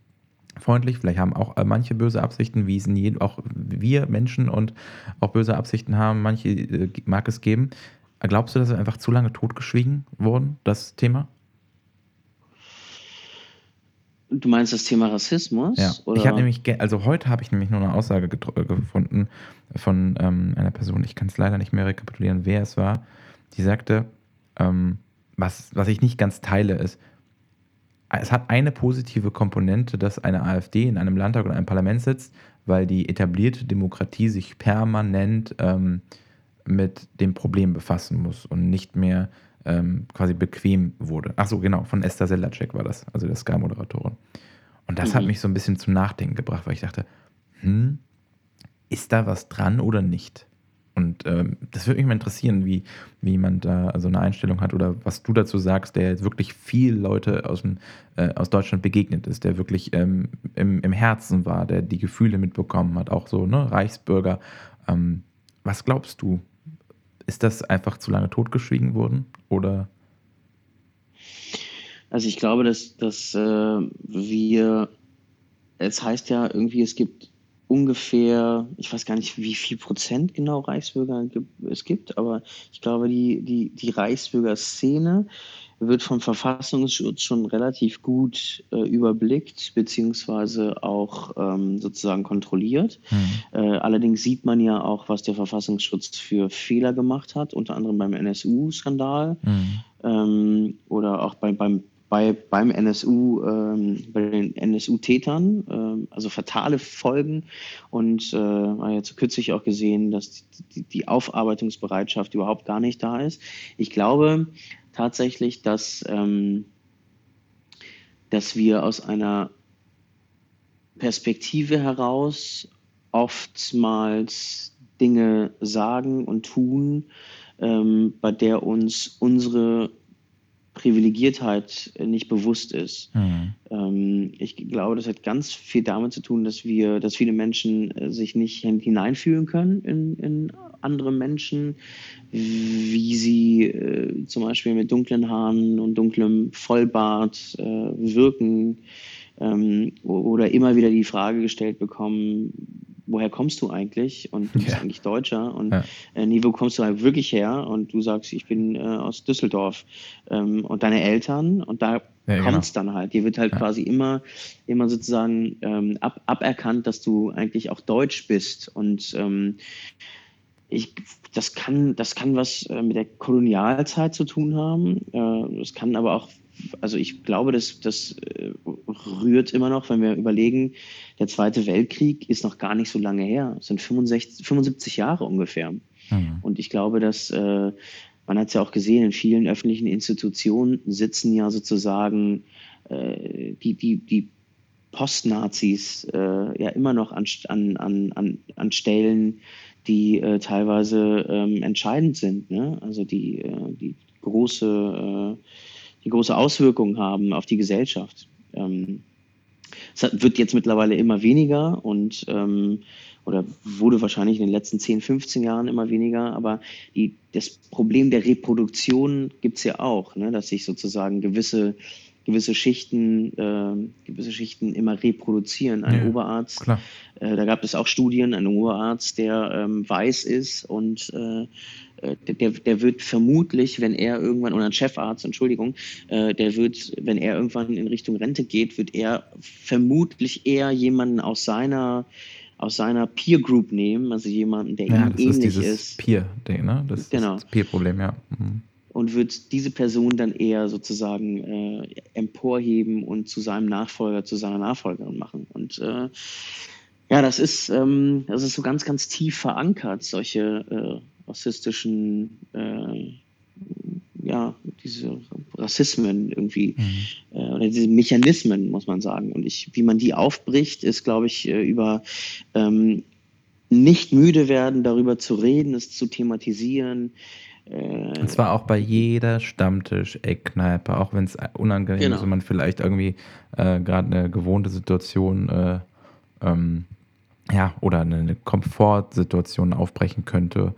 freundlich, vielleicht haben auch manche böse Absichten, wie es in jedem, auch wir Menschen und auch böse Absichten haben, manche äh, mag es geben. Glaubst du, dass wir einfach zu lange totgeschwiegen wurden, das Thema? Du meinst das Thema Rassismus? Ja. Oder? Ich habe nämlich, also heute habe ich nämlich nur eine Aussage äh, gefunden von ähm, einer Person, ich kann es leider nicht mehr rekapitulieren, wer es war, die sagte, ähm, was, was ich nicht ganz teile, ist, es hat eine positive Komponente, dass eine AfD in einem Landtag oder einem Parlament sitzt, weil die etablierte Demokratie sich permanent ähm, mit dem Problem befassen muss und nicht mehr ähm, quasi bequem wurde. Ach so, genau, von Esther Selacek war das, also der Sky-Moderatorin. Und das mhm. hat mich so ein bisschen zum Nachdenken gebracht, weil ich dachte, hm, ist da was dran oder nicht? Und ähm, das würde mich mal interessieren, wie, wie jemand da so eine Einstellung hat oder was du dazu sagst, der jetzt wirklich viel Leute aus, dem, äh, aus Deutschland begegnet ist, der wirklich ähm, im, im Herzen war, der die Gefühle mitbekommen hat, auch so, ne, Reichsbürger. Ähm, was glaubst du? Ist das einfach zu lange totgeschwiegen worden oder? Also ich glaube, dass, dass äh, wir, es heißt ja irgendwie, es gibt ungefähr, ich weiß gar nicht, wie viel Prozent genau Reichsbürger es gibt, aber ich glaube, die, die, die Reichsbürger-Szene wird vom Verfassungsschutz schon relativ gut äh, überblickt, beziehungsweise auch ähm, sozusagen kontrolliert. Mhm. Äh, allerdings sieht man ja auch, was der Verfassungsschutz für Fehler gemacht hat, unter anderem beim NSU-Skandal mhm. ähm, oder auch bei, beim bei, beim NSU, ähm, bei den NSU-Tätern, ähm, also fatale Folgen. Und äh, man jetzt kürzlich auch gesehen, dass die, die, Aufarbeitungsbereitschaft überhaupt gar nicht da ist. Ich glaube tatsächlich, dass, ähm, dass wir aus einer Perspektive heraus oftmals Dinge sagen und tun, ähm, bei der uns unsere Privilegiertheit äh, nicht bewusst ist. Mhm. Ich glaube, das hat ganz viel damit zu tun, dass wir, dass viele Menschen äh, sich nicht hineinfühlen können in, in andere Menschen, wie sie äh, zum Beispiel mit dunklen Haaren und dunklem Vollbart äh, wirken ähm, oder immer wieder die Frage gestellt bekommen, woher kommst du eigentlich? Und du bist Ja. eigentlich Deutscher. Und Ja. äh, nee, wo kommst du halt wirklich her? Und du sagst, ich bin äh, aus Düsseldorf. Ähm, und deine Eltern, und da Ja, kommt genau. es dann halt. Dir wird halt Ja. quasi immer, immer sozusagen ähm, ab, aberkannt, dass du eigentlich auch Deutsch bist. Und ähm, ich, das kann, das kann was äh, mit der Kolonialzeit zu tun haben. Äh, das kann aber auch, also ich glaube, das, das äh, rührt immer noch, wenn wir überlegen, der Zweite Weltkrieg ist noch gar nicht so lange her. Es sind 65, 75 Jahre ungefähr. Mhm. Und ich glaube, dass äh, man hat es ja auch gesehen, in vielen öffentlichen Institutionen sitzen ja sozusagen äh, die, die, die Postnazis äh, ja immer noch an, an, an, an, an Stellen, die äh, teilweise ähm, entscheidend sind, ne? also die, äh, die, große, äh, die große Auswirkungen haben auf die Gesellschaft. Ähm, es hat, wird jetzt mittlerweile immer weniger und ähm, oder wurde wahrscheinlich in den letzten 10, 15 Jahren immer weniger, aber die, das Problem der Reproduktion gibt es ja auch, ne? dass sich sozusagen gewisse, gewisse, Schichten, äh, gewisse Schichten immer reproduzieren. Ein Ja, Oberarzt, äh, da gab es auch Studien, ein Oberarzt, der ähm, weiß ist und äh, der, der wird vermutlich, wenn er irgendwann, oder ein Chefarzt, Entschuldigung, äh, der wird, wenn er irgendwann in Richtung Rente geht, wird er vermutlich eher jemanden aus seiner, aus seiner Peer Group nehmen, also jemanden, der Ja, ihm ist ähnlich dieses ist, Peer-Ding, ne? Das Genau. ist das Peer-Problem, ja. Mhm. und wird diese Person dann eher sozusagen äh, emporheben und zu seinem Nachfolger, zu seiner Nachfolgerin machen. Und äh, ja, das ist, ähm, das ist so ganz, ganz tief verankert, solche äh, rassistischen, äh, ja, diese Rassismen irgendwie, Mhm. äh, oder diese Mechanismen, muss man sagen. Und ich, wie man die aufbricht, ist, glaube ich, äh, über ähm, nicht müde werden, darüber zu reden, es zu thematisieren. Äh, Und zwar auch bei jeder Stammtisch-Eckkneipe, auch wenn es unangenehm Genau. ist und man vielleicht irgendwie äh, gerade eine gewohnte Situation äh, ähm, ja, oder eine, eine Komfortsituation aufbrechen könnte.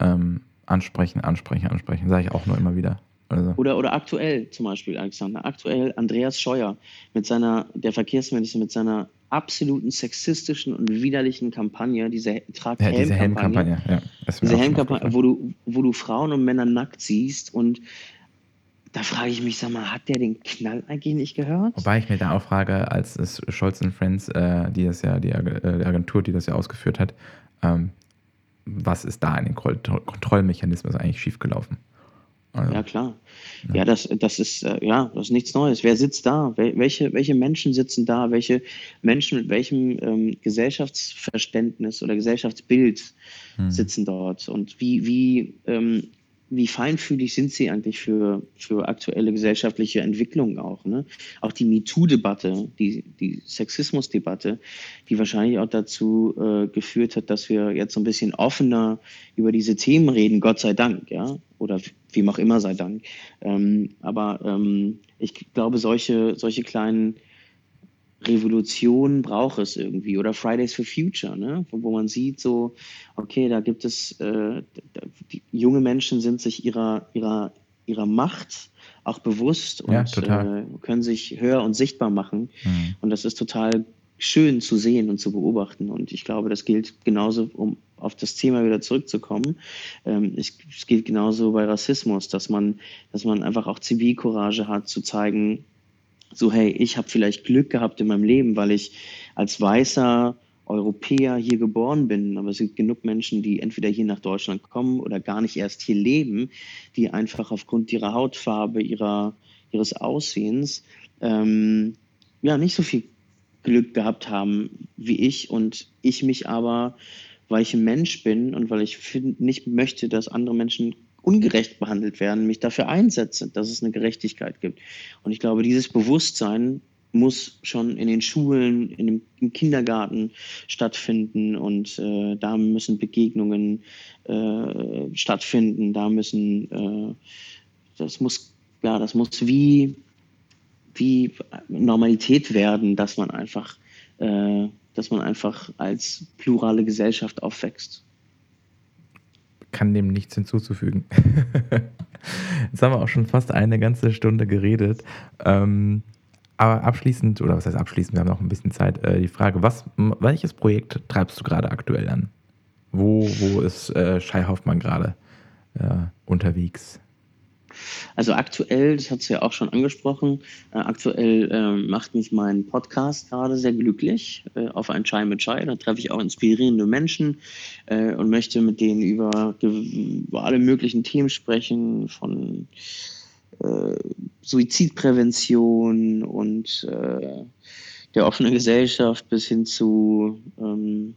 Ähm, ansprechen, ansprechen, ansprechen, sage ich auch nur immer wieder. Also, Oder, oder aktuell zum Beispiel, Alexander, aktuell Andreas Scheuer mit seiner, der Verkehrsminister mit seiner absoluten sexistischen und widerlichen Kampagne, diese Trag ja, diese Helm-Kampagne, Helmkampagne, ja. diese Helmkampagne, wo du, wo du Frauen und Männer nackt siehst und da frage ich mich, sag mal, hat der den Knall eigentlich nicht gehört? Wobei ich mir da auch frage, als es Scholz Friends, äh, die das ja, äh, die Agentur, die das ja ausgeführt hat, ähm, was ist da in den Kontroll Kontrollmechanismen eigentlich schiefgelaufen? Also, Ja, klar. Ja. Ja, das, das ist, äh, ja, das ist nichts Neues. Wer sitzt da? Wel welche, welche Menschen sitzen da? Welche Menschen mit welchem ähm, Gesellschaftsverständnis oder Gesellschaftsbild hm. sitzen dort? Und wie, wie, ähm, wie feinfühlig sind sie eigentlich für, für aktuelle gesellschaftliche Entwicklungen auch? Ne? Auch die MeToo-Debatte, die, die Sexismus-Debatte, die wahrscheinlich auch dazu äh, geführt hat, dass wir jetzt so ein bisschen offener über diese Themen reden, Gott sei Dank, ja, oder wem auch immer sei Dank. Ähm, aber ähm, ich glaube, solche, solche kleinen Revolutionen braucht es irgendwie. Oder Fridays for Future, ne? wo, man sieht, so, okay, da gibt es, äh, junge Menschen sind sich ihrer, ihrer, ihrer Macht auch bewusst Ja, und total. äh, können sich höher und sichtbar machen. Hm. Und das ist total schön zu sehen und zu beobachten. Und ich glaube, das gilt genauso, um auf das Thema wieder zurückzukommen. Ähm, es, es gilt genauso bei Rassismus, dass man, dass man einfach auch Zivilcourage hat, zu zeigen, so hey, ich habe vielleicht Glück gehabt in meinem Leben, weil ich als weißer Europäer hier geboren bin, aber es gibt genug Menschen, die entweder hier nach Deutschland kommen oder gar nicht erst hier leben, die einfach aufgrund ihrer Hautfarbe, ihrer, ihres Aussehens ähm, ja nicht so viel Glück gehabt haben wie ich. Und ich mich aber, weil ich ein Mensch bin und weil ich find, nicht möchte, dass andere Menschen ungerecht behandelt werden, mich dafür einsetze, dass es eine Gerechtigkeit gibt. Und ich glaube, dieses Bewusstsein muss schon in den Schulen, in dem, im Kindergarten stattfinden und äh, da müssen Begegnungen äh, stattfinden, da müssen, äh, das muss, ja, das muss wie, wie Normalität werden, dass man einfach, äh, dass man einfach als plurale Gesellschaft aufwächst. Kann dem nichts hinzuzufügen. Jetzt haben wir auch schon fast eine ganze Stunde geredet. Ähm, aber abschließend, oder was heißt abschließend, wir haben noch ein bisschen Zeit, äh, die Frage, was, welches Projekt treibst du gerade aktuell an? Wo, wo ist äh, Shai Hoffmann gerade äh, unterwegs? Also aktuell, das hat sie ja auch schon angesprochen, äh, aktuell äh, macht mich mein Podcast gerade sehr glücklich äh, auf ein Chai mit Chai. Da treffe ich auch inspirierende Menschen äh, und möchte mit denen über, über alle möglichen Themen sprechen, von äh, Suizidprävention und äh, der offenen Gesellschaft bis hin zu ähm,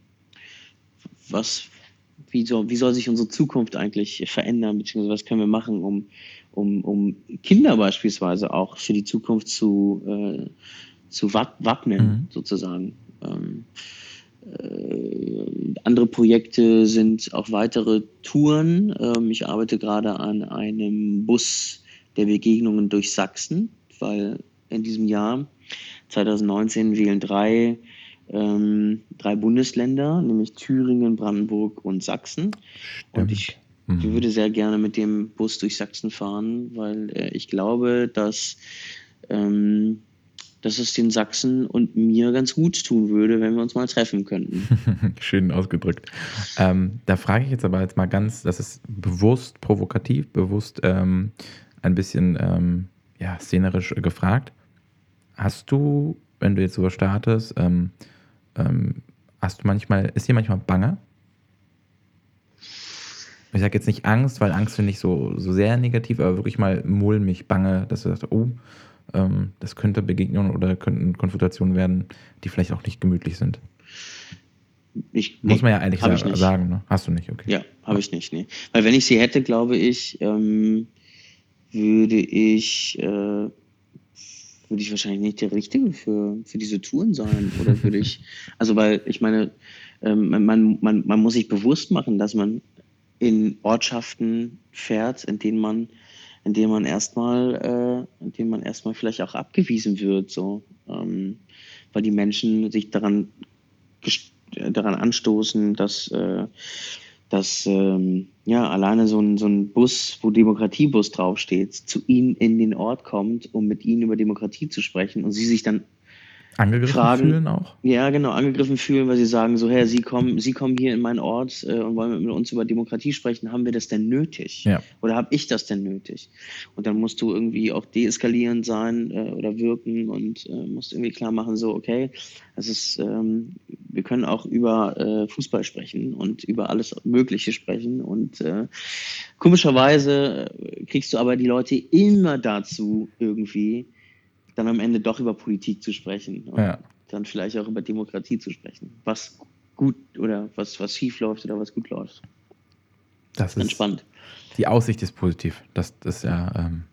was, wie, soll, wie soll sich unsere Zukunft eigentlich verändern, beziehungsweise was können wir machen, um um, um Kinder beispielsweise auch für die Zukunft zu, äh, zu wappnen, mhm. sozusagen. Ähm, äh, andere Projekte sind auch weitere Touren. Ähm, ich arbeite gerade an einem Bus der Begegnungen durch Sachsen, weil in diesem Jahr 2019 wählen drei, ähm, drei Bundesländer, nämlich Thüringen, Brandenburg und Sachsen. Stimmt. Und ich Mhm. Ich würde sehr gerne mit dem Bus durch Sachsen fahren, weil äh, ich glaube, dass, ähm, dass es den Sachsen und mir ganz gut tun würde, wenn wir uns mal treffen könnten. Schön ausgedrückt. Ähm, da frage ich jetzt aber jetzt mal ganz, das ist bewusst provokativ, bewusst ähm, ein bisschen ähm, ja, szenerisch gefragt. Hast du, wenn du jetzt sowas startest, ähm, ähm, hast du manchmal, ist dir manchmal bange? Ich sage jetzt nicht Angst, weil Angst finde ich so, so sehr negativ, aber wirklich mal mulmig, bange, dass du sagst, oh, ähm, das könnte Begegnungen oder könnten Konfrontationen werden, die vielleicht auch nicht gemütlich sind. Ich, Muss man ja ehrlich sagen, sagen ne? Hast du nicht, okay. Ja, habe ich nicht, nee. Weil wenn ich sie hätte, glaube ich, ähm, würde ich, äh, würde ich wahrscheinlich nicht der Richtige für, für diese Touren sein. Oder würde ich, also weil ich meine, ähm, man, man, man muss sich bewusst machen, dass man in Ortschaften fährt, in denen man, in denen man erstmal, äh, in denen man erstmal vielleicht auch abgewiesen wird, so, ähm, weil die Menschen sich daran, daran anstoßen, dass, äh, dass ähm, ja, alleine so ein, so ein Bus, wo Demokratiebus draufsteht, zu ihnen in den Ort kommt, um mit ihnen über Demokratie zu sprechen und sie sich dann Angegriffen fragen, fühlen auch? Ja, genau, angegriffen fühlen, weil sie sagen so, Herr, Sie kommen, Sie kommen hier in meinen Ort äh, und wollen mit uns über Demokratie sprechen, haben wir das denn nötig? Ja. Oder habe ich das denn nötig? Und dann musst du irgendwie auch deeskalierend sein äh, oder wirken und äh, musst irgendwie klar machen, so, okay, es ist, ähm, wir können auch über äh, Fußball sprechen und über alles Mögliche sprechen und äh, komischerweise äh, kriegst du aber die Leute immer dazu irgendwie, dann am Ende doch über Politik zu sprechen und ja. dann vielleicht auch über Demokratie zu sprechen. Was gut oder was, was schief läuft oder was gut läuft. Das ist entspannt. Die Aussicht ist positiv. Das, das ist ja. Ähm,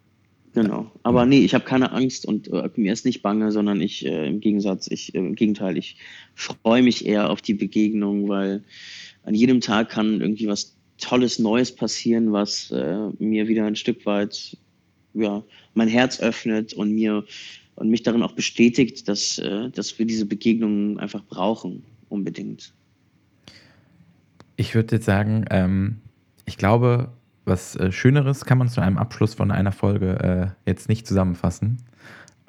genau. Aber nee, ich habe keine Angst und äh, mir ist nicht bange, sondern ich äh, im Gegensatz, ich äh, im Gegenteil, ich freue mich eher auf die Begegnung, weil an jedem Tag kann irgendwie was Tolles Neues passieren, was äh, mir wieder ein Stück weit ja, mein Herz öffnet und mir und mich darin auch bestätigt, dass, äh, dass wir diese Begegnungen einfach brauchen, unbedingt. Ich würde jetzt sagen, ähm, ich glaube, was äh, Schöneres kann man zu einem Abschluss von einer Folge äh, jetzt nicht zusammenfassen.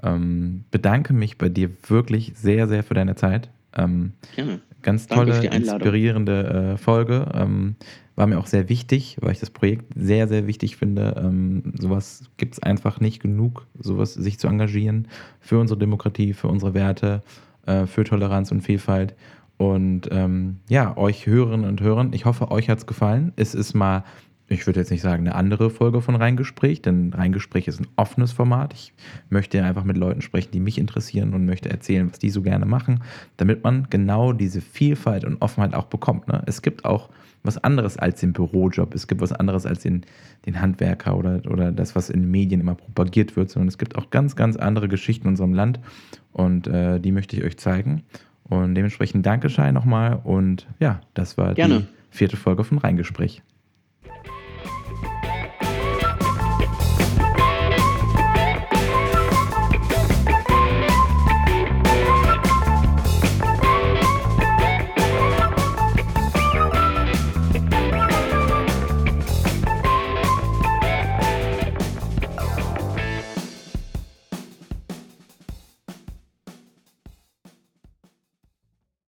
Ähm, bedanke mich bei dir wirklich sehr, sehr für deine Zeit. Ähm, Gerne. Ganz tolle, inspirierende äh, Folge. Ähm, war mir auch sehr wichtig, weil ich das Projekt sehr, sehr wichtig finde. Ähm, sowas gibt es einfach nicht genug, sowas sich zu engagieren für unsere Demokratie, für unsere Werte, äh, für Toleranz und Vielfalt. Und ähm, ja, euch Hörerinnen und Hörern, ich hoffe, euch hat es gefallen. Es ist mal ich würde jetzt nicht sagen eine andere Folge von Reingespräch, denn Reingespräch ist ein offenes Format. Ich möchte einfach mit Leuten sprechen, die mich interessieren und möchte erzählen, was die so gerne machen, damit man genau diese Vielfalt und Offenheit auch bekommt. Ne? Es gibt auch was anderes als den Bürojob, es gibt was anderes als den, den Handwerker oder, oder das, was in den Medien immer propagiert wird, sondern es gibt auch ganz, ganz andere Geschichten in unserem Land und äh, die möchte ich euch zeigen. Und dementsprechend Dankeschön nochmal und ja, das war Gerne. die vierte Folge von Reingespräch.